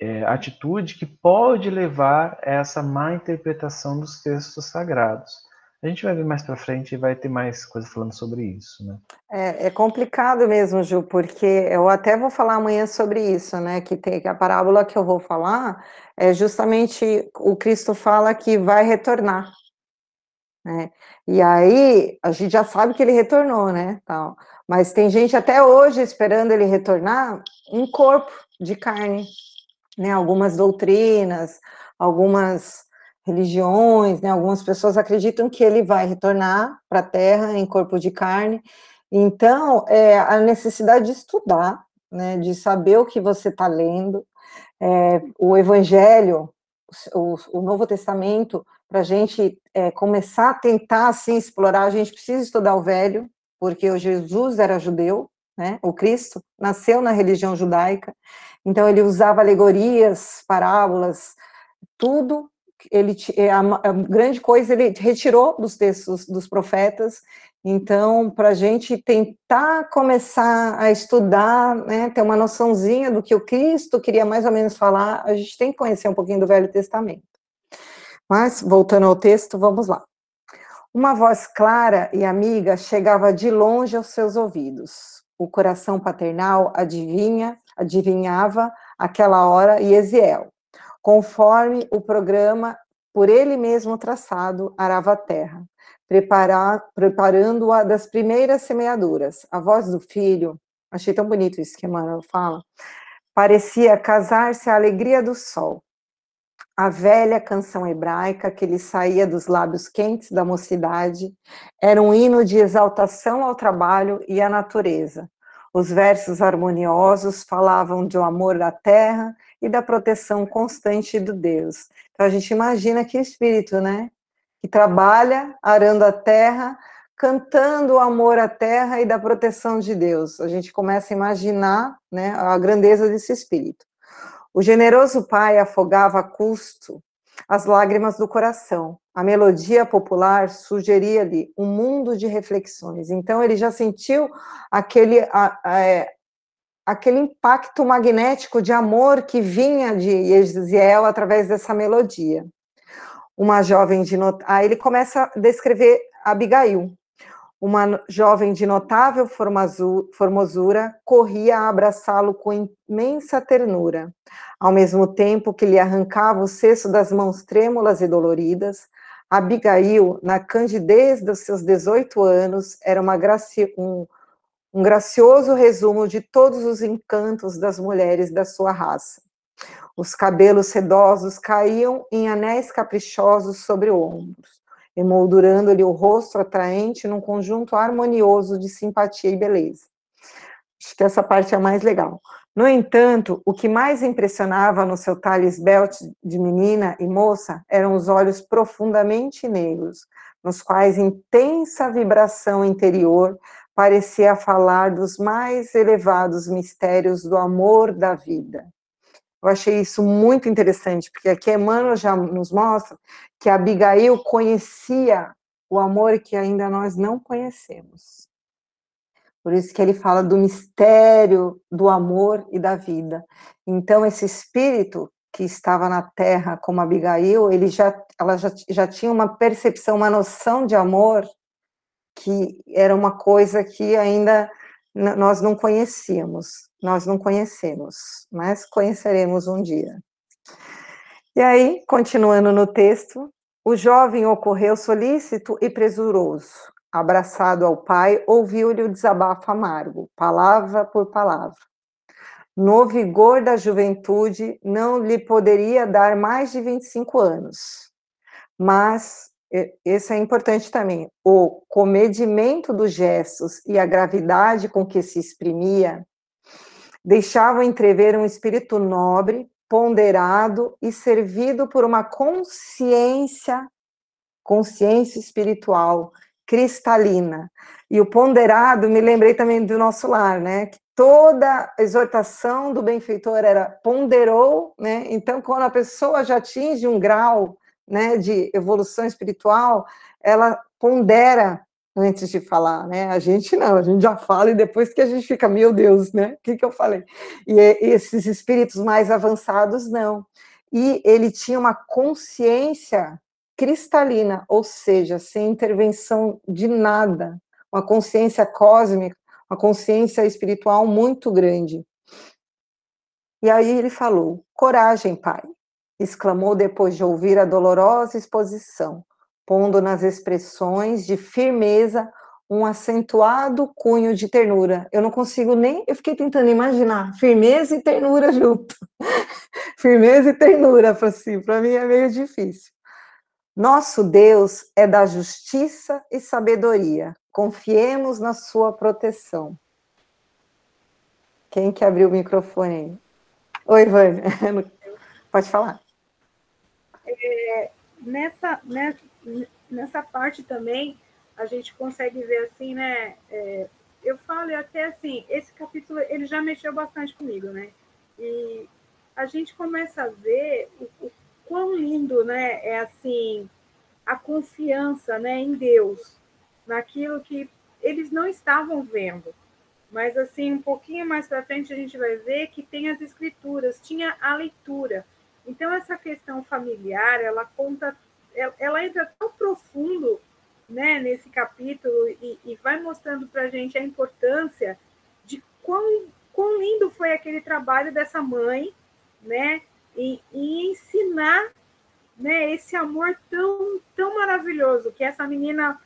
é, atitude que pode levar a essa má interpretação dos textos sagrados. A gente vai ver mais para frente e vai ter mais coisa falando sobre isso, né? É, é, complicado mesmo, Ju, porque eu até vou falar amanhã sobre isso, né? Que tem a parábola que eu vou falar é justamente o Cristo fala que vai retornar, né? E aí a gente já sabe que ele retornou, né? Tal. Mas tem gente até hoje esperando ele retornar em corpo de carne, né? Algumas doutrinas, algumas religiões, né, algumas pessoas acreditam que ele vai retornar para a Terra em corpo de carne. Então, é, a necessidade de estudar, né, de saber o que você está lendo, é, o Evangelho, o, o Novo Testamento, para a gente é, começar a tentar assim explorar, a gente precisa estudar o Velho, porque o Jesus era judeu, né, o Cristo nasceu na religião judaica, então ele usava alegorias, parábolas, tudo ele é, a, a, grande coisa ele retirou dos textos dos profetas. Então, para a gente tentar começar a estudar, né, ter uma noçãozinha do que o Cristo queria mais ou menos falar, a gente tem que conhecer um pouquinho do Velho Testamento. Mas, voltando ao texto, vamos lá. Uma voz clara e amiga chegava de longe aos seus ouvidos. O coração paternal adivinha, adivinhava aquela hora Eziel conforme o programa por ele mesmo traçado, arava a terra, preparando-a das primeiras semeaduras. A voz do filho, achei tão bonito isso que Emmanuel fala, parecia casar-se à alegria do sol. A velha canção hebraica que lhe saía dos lábios quentes da mocidade era um hino de exaltação ao trabalho e à natureza. Os versos harmoniosos falavam do amor da terra e da proteção constante do Deus. Então a gente imagina que espírito, né? Que trabalha arando a terra, cantando o amor à terra e da proteção de Deus. A gente começa a imaginar, né, a grandeza desse espírito. O generoso pai afogava a custo as lágrimas do coração. A melodia popular sugeria-lhe um mundo de reflexões. Então ele já sentiu aquele a, a, é, aquele impacto magnético de amor que vinha de Eziel através dessa melodia. Uma jovem de not... aí ele começa a descrever Abigail. Uma jovem de notável formosura corria a abraçá-lo com imensa ternura, ao mesmo tempo que lhe arrancava o cesto das mãos trêmulas e doloridas, Abigail, na candidez dos seus 18 anos, era graci um, um gracioso resumo de todos os encantos das mulheres da sua raça. Os cabelos sedosos caíam em anéis caprichosos sobre ombros, emoldurando-lhe o rosto atraente num conjunto harmonioso de simpatia e beleza. Acho que essa parte é a mais legal. No entanto, o que mais impressionava no seu talhe esbelte de menina e moça eram os olhos profundamente negros, nos quais intensa vibração interior parecia falar dos mais elevados mistérios do amor da vida. Eu achei isso muito interessante, porque aqui Emmanuel já nos mostra que Abigail conhecia o amor que ainda nós não conhecemos. Por isso que ele fala do mistério do amor e da vida. Então, esse espírito que estava na terra como Abigail, ele já, ela já, já tinha uma percepção, uma noção de amor que era uma coisa que ainda nós não conhecíamos, nós não conhecemos, mas conheceremos um dia. E aí, continuando no texto, o jovem ocorreu solícito e presuroso, abraçado ao pai, ouviu-lhe o desabafo amargo, palavra por palavra. No vigor da juventude, não lhe poderia dar mais de 25 anos, mas esse é importante também, o comedimento dos gestos e a gravidade com que se exprimia deixavam entrever um espírito nobre, ponderado e servido por uma consciência, consciência espiritual cristalina. E o ponderado, me lembrei também do nosso lar, né? Que toda exortação do benfeitor era ponderou, né? Então, quando a pessoa já atinge um grau né, de evolução espiritual, ela pondera antes de falar, né? A gente não, a gente já fala e depois que a gente fica, meu Deus, né? O que, que eu falei? E esses espíritos mais avançados, não. E ele tinha uma consciência cristalina, ou seja, sem intervenção de nada, uma consciência cósmica, uma consciência espiritual muito grande. E aí ele falou: coragem, pai exclamou depois de ouvir a dolorosa exposição, pondo nas expressões de firmeza um acentuado cunho de ternura. Eu não consigo nem, eu fiquei tentando imaginar firmeza e ternura junto. firmeza e ternura, assim, para mim é meio difícil. Nosso Deus é da justiça e sabedoria. Confiemos na sua proteção. Quem que abriu o microfone aí? Oi, Vânia. Pode falar é, nessa, né, nessa parte também, a gente consegue ver assim, né? É, eu falo até assim, esse capítulo ele já mexeu bastante comigo, né? E a gente começa a ver o, o quão lindo, né? É assim a confiança, né, em Deus, naquilo que eles não estavam vendo. Mas assim, um pouquinho mais para frente a gente vai ver que tem as escrituras, tinha a leitura. Então, essa questão familiar, ela conta, ela entra tão profundo né, nesse capítulo e, e vai mostrando para a gente a importância de quão, quão lindo foi aquele trabalho dessa mãe, né, e, e ensinar né, esse amor tão, tão maravilhoso que essa menina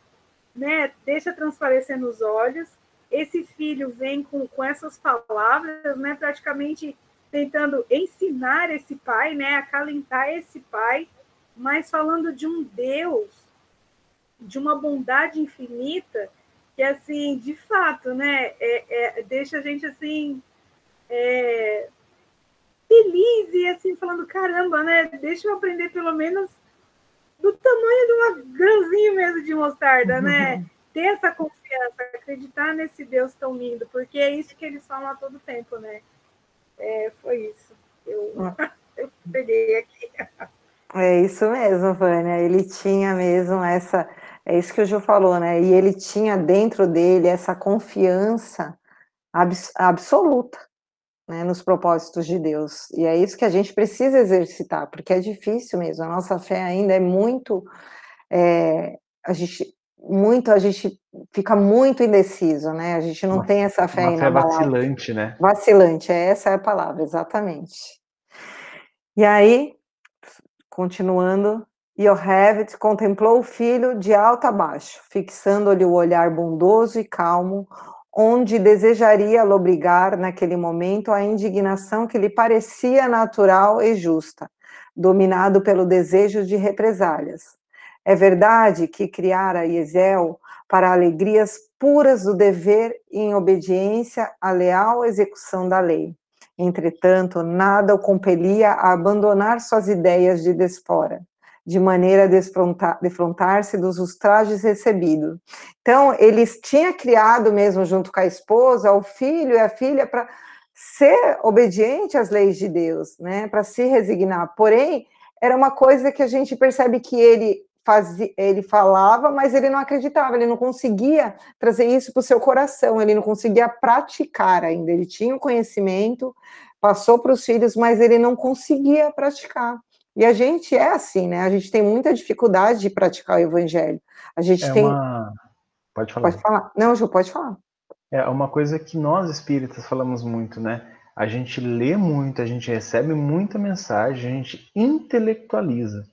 né, deixa transparecer nos olhos. Esse filho vem com, com essas palavras, né, praticamente tentando ensinar esse pai, né, acalentar esse pai, mas falando de um Deus, de uma bondade infinita, que assim, de fato, né, é, é, deixa a gente assim é, feliz e assim falando caramba, né, deixa eu aprender pelo menos do tamanho de uma grãozinho mesmo de mostarda, né? Ter essa confiança, acreditar nesse Deus tão lindo, porque é isso que eles falam a todo tempo, né? É, foi isso. Eu, ah. eu peguei aqui. É isso mesmo, Vânia. Ele tinha mesmo essa. É isso que o Ju falou, né? E ele tinha dentro dele essa confiança abs, absoluta né, nos propósitos de Deus. E é isso que a gente precisa exercitar, porque é difícil mesmo. A nossa fé ainda é muito. É, a gente muito, a gente fica muito indeciso, né? A gente não uma, tem essa fé uma fé vacilante, né? Vacilante, é, essa é a palavra, exatamente. E aí, continuando, Yocheved contemplou o filho de alto a baixo, fixando-lhe o olhar bondoso e calmo, onde desejaria lobrigar naquele momento a indignação que lhe parecia natural e justa, dominado pelo desejo de represálias. É verdade que criara Yesel para alegrias puras do dever e em obediência à leal execução da lei. Entretanto, nada o compelia a abandonar suas ideias de desfora de maneira a defrontar-se dos ultrajes recebidos. Então, ele tinha criado mesmo junto com a esposa, o filho e a filha para ser obediente às leis de Deus, né, para se resignar. Porém, era uma coisa que a gente percebe que ele fazia, ele falava, mas ele não acreditava, ele não conseguia trazer isso para o seu coração, ele não conseguia praticar ainda. Ele tinha o conhecimento, passou para os filhos, mas ele não conseguia praticar. E a gente é assim, né? A gente tem muita dificuldade de praticar o evangelho. A gente é tem. Uma... Pode falar. Pode falar. Não, Ju, pode falar. É uma coisa que nós espíritas falamos muito, né? A gente lê muito, a gente recebe muita mensagem, a gente intelectualiza.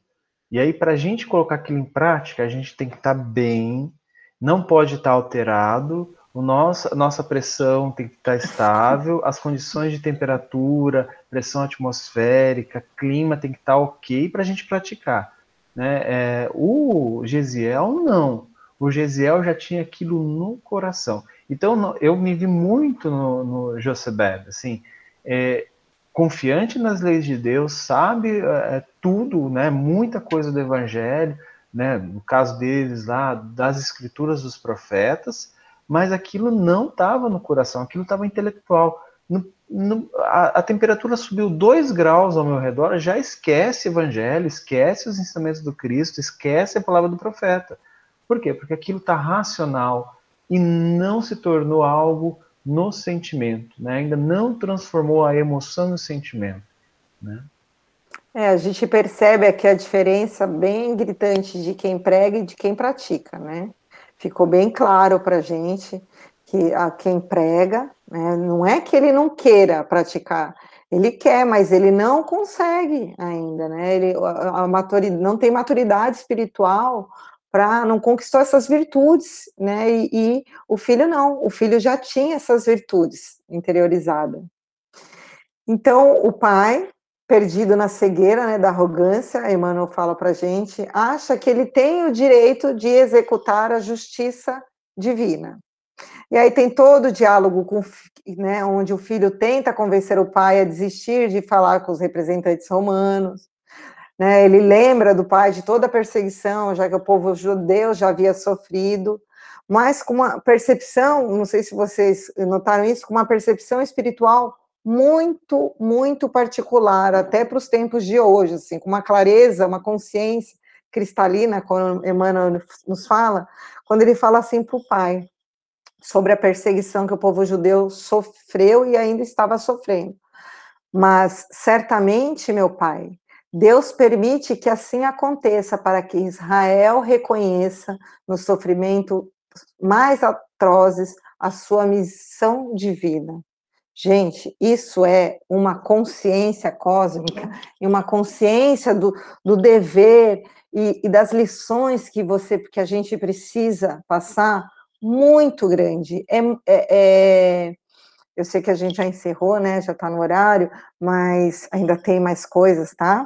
E aí, para a gente colocar aquilo em prática, a gente tem que estar tá bem, não pode estar tá alterado, o nosso, nossa pressão tem que estar estável, as condições de temperatura, pressão atmosférica, clima tem que estar ok para a gente praticar. Né? É, o Gesiel não. O Gesiel já tinha aquilo no coração. Então eu me vi muito no, no Josebed, assim, é, confiante nas leis de Deus, sabe é, tudo, né, muita coisa do Evangelho, né, no caso deles lá, das escrituras dos profetas, mas aquilo não estava no coração, aquilo estava intelectual. No, no, a, a, temperatura subiu dois graus ao meu redor, já esquece o evangelho, esquece os ensinamentos do Cristo, esquece a palavra do profeta. Por quê? Porque aquilo está racional e não se tornou algo no sentimento, né? ainda não transformou a emoção no sentimento. Né? É, a gente percebe aqui a diferença bem gritante de quem prega e de quem pratica, né? ficou bem claro para a gente que a quem prega, né, não é que ele não queira praticar, ele quer, mas ele não consegue ainda, né? Ele a, a maturidade, não tem maturidade espiritual para não conquistou essas virtudes, né? E, e, o filho não, o filho já tinha essas virtudes interiorizadas. Então o pai perdido na cegueira né, da arrogância, Emmanuel fala para gente, acha que ele tem o direito de executar a justiça divina. E aí tem todo o diálogo com, né, onde o filho tenta convencer o pai a desistir de falar com os representantes romanos. Né, ele lembra do pai de toda a perseguição, já que o povo judeu já havia sofrido, mas com uma percepção, não sei se vocês notaram isso, com uma percepção espiritual muito, muito particular, até para os tempos de hoje, assim, com uma clareza, uma consciência cristalina, quando Emmanuel nos fala, quando ele fala assim para o pai, sobre a perseguição que o povo judeu sofreu e ainda estava sofrendo. Mas certamente, meu pai, Deus permite que assim aconteça para que Israel reconheça no sofrimento mais atrozes a sua missão divina. Gente, isso é uma consciência cósmica e uma consciência do, do dever e, e, das lições que você, que a gente precisa passar muito grande. É, é, é, eu sei que a gente já encerrou, né? Já está no horário, mas ainda tem mais coisas, tá?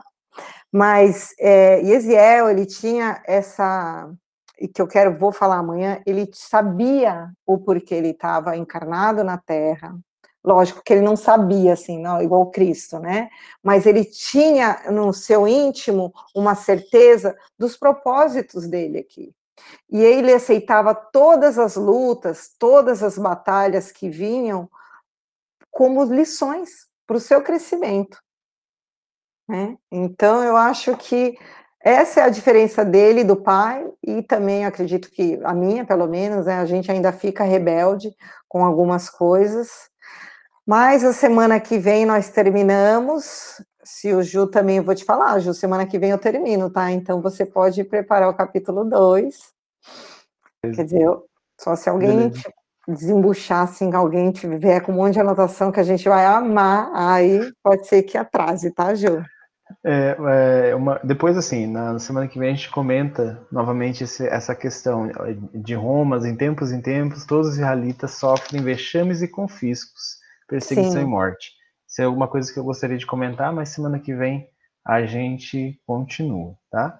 Mas é, Yesiel, ele tinha essa e que eu quero vou falar amanhã. Ele sabia o porquê ele estava encarnado na Terra Lógico que ele não sabia, assim, não, igual Cristo, né? Mas ele tinha no seu íntimo uma certeza dos propósitos dele aqui. E ele aceitava todas as lutas, todas as batalhas que vinham como lições para o seu crescimento. Né? Então, eu acho que essa é a diferença dele do pai, e também acredito que a minha, pelo menos, né, a gente ainda fica rebelde com algumas coisas, mas a semana que vem nós terminamos. Se o Ju também, eu vou te falar, Ju, semana que vem eu termino, tá? Então você pode preparar o capítulo 2. Quer dizer, só se alguém desembuchar, assim, alguém tiver com um monte de anotação que a gente vai amar, aí pode ser que atrase, tá, Ju? É, é uma, depois, assim, na semana que vem a gente comenta novamente esse, essa questão de Romas, em tempos em tempos, todos os israelitas sofrem vexames e confiscos, perseguição Sim. e morte. Isso é alguma coisa que eu gostaria de comentar, mas semana que vem a gente continua, tá?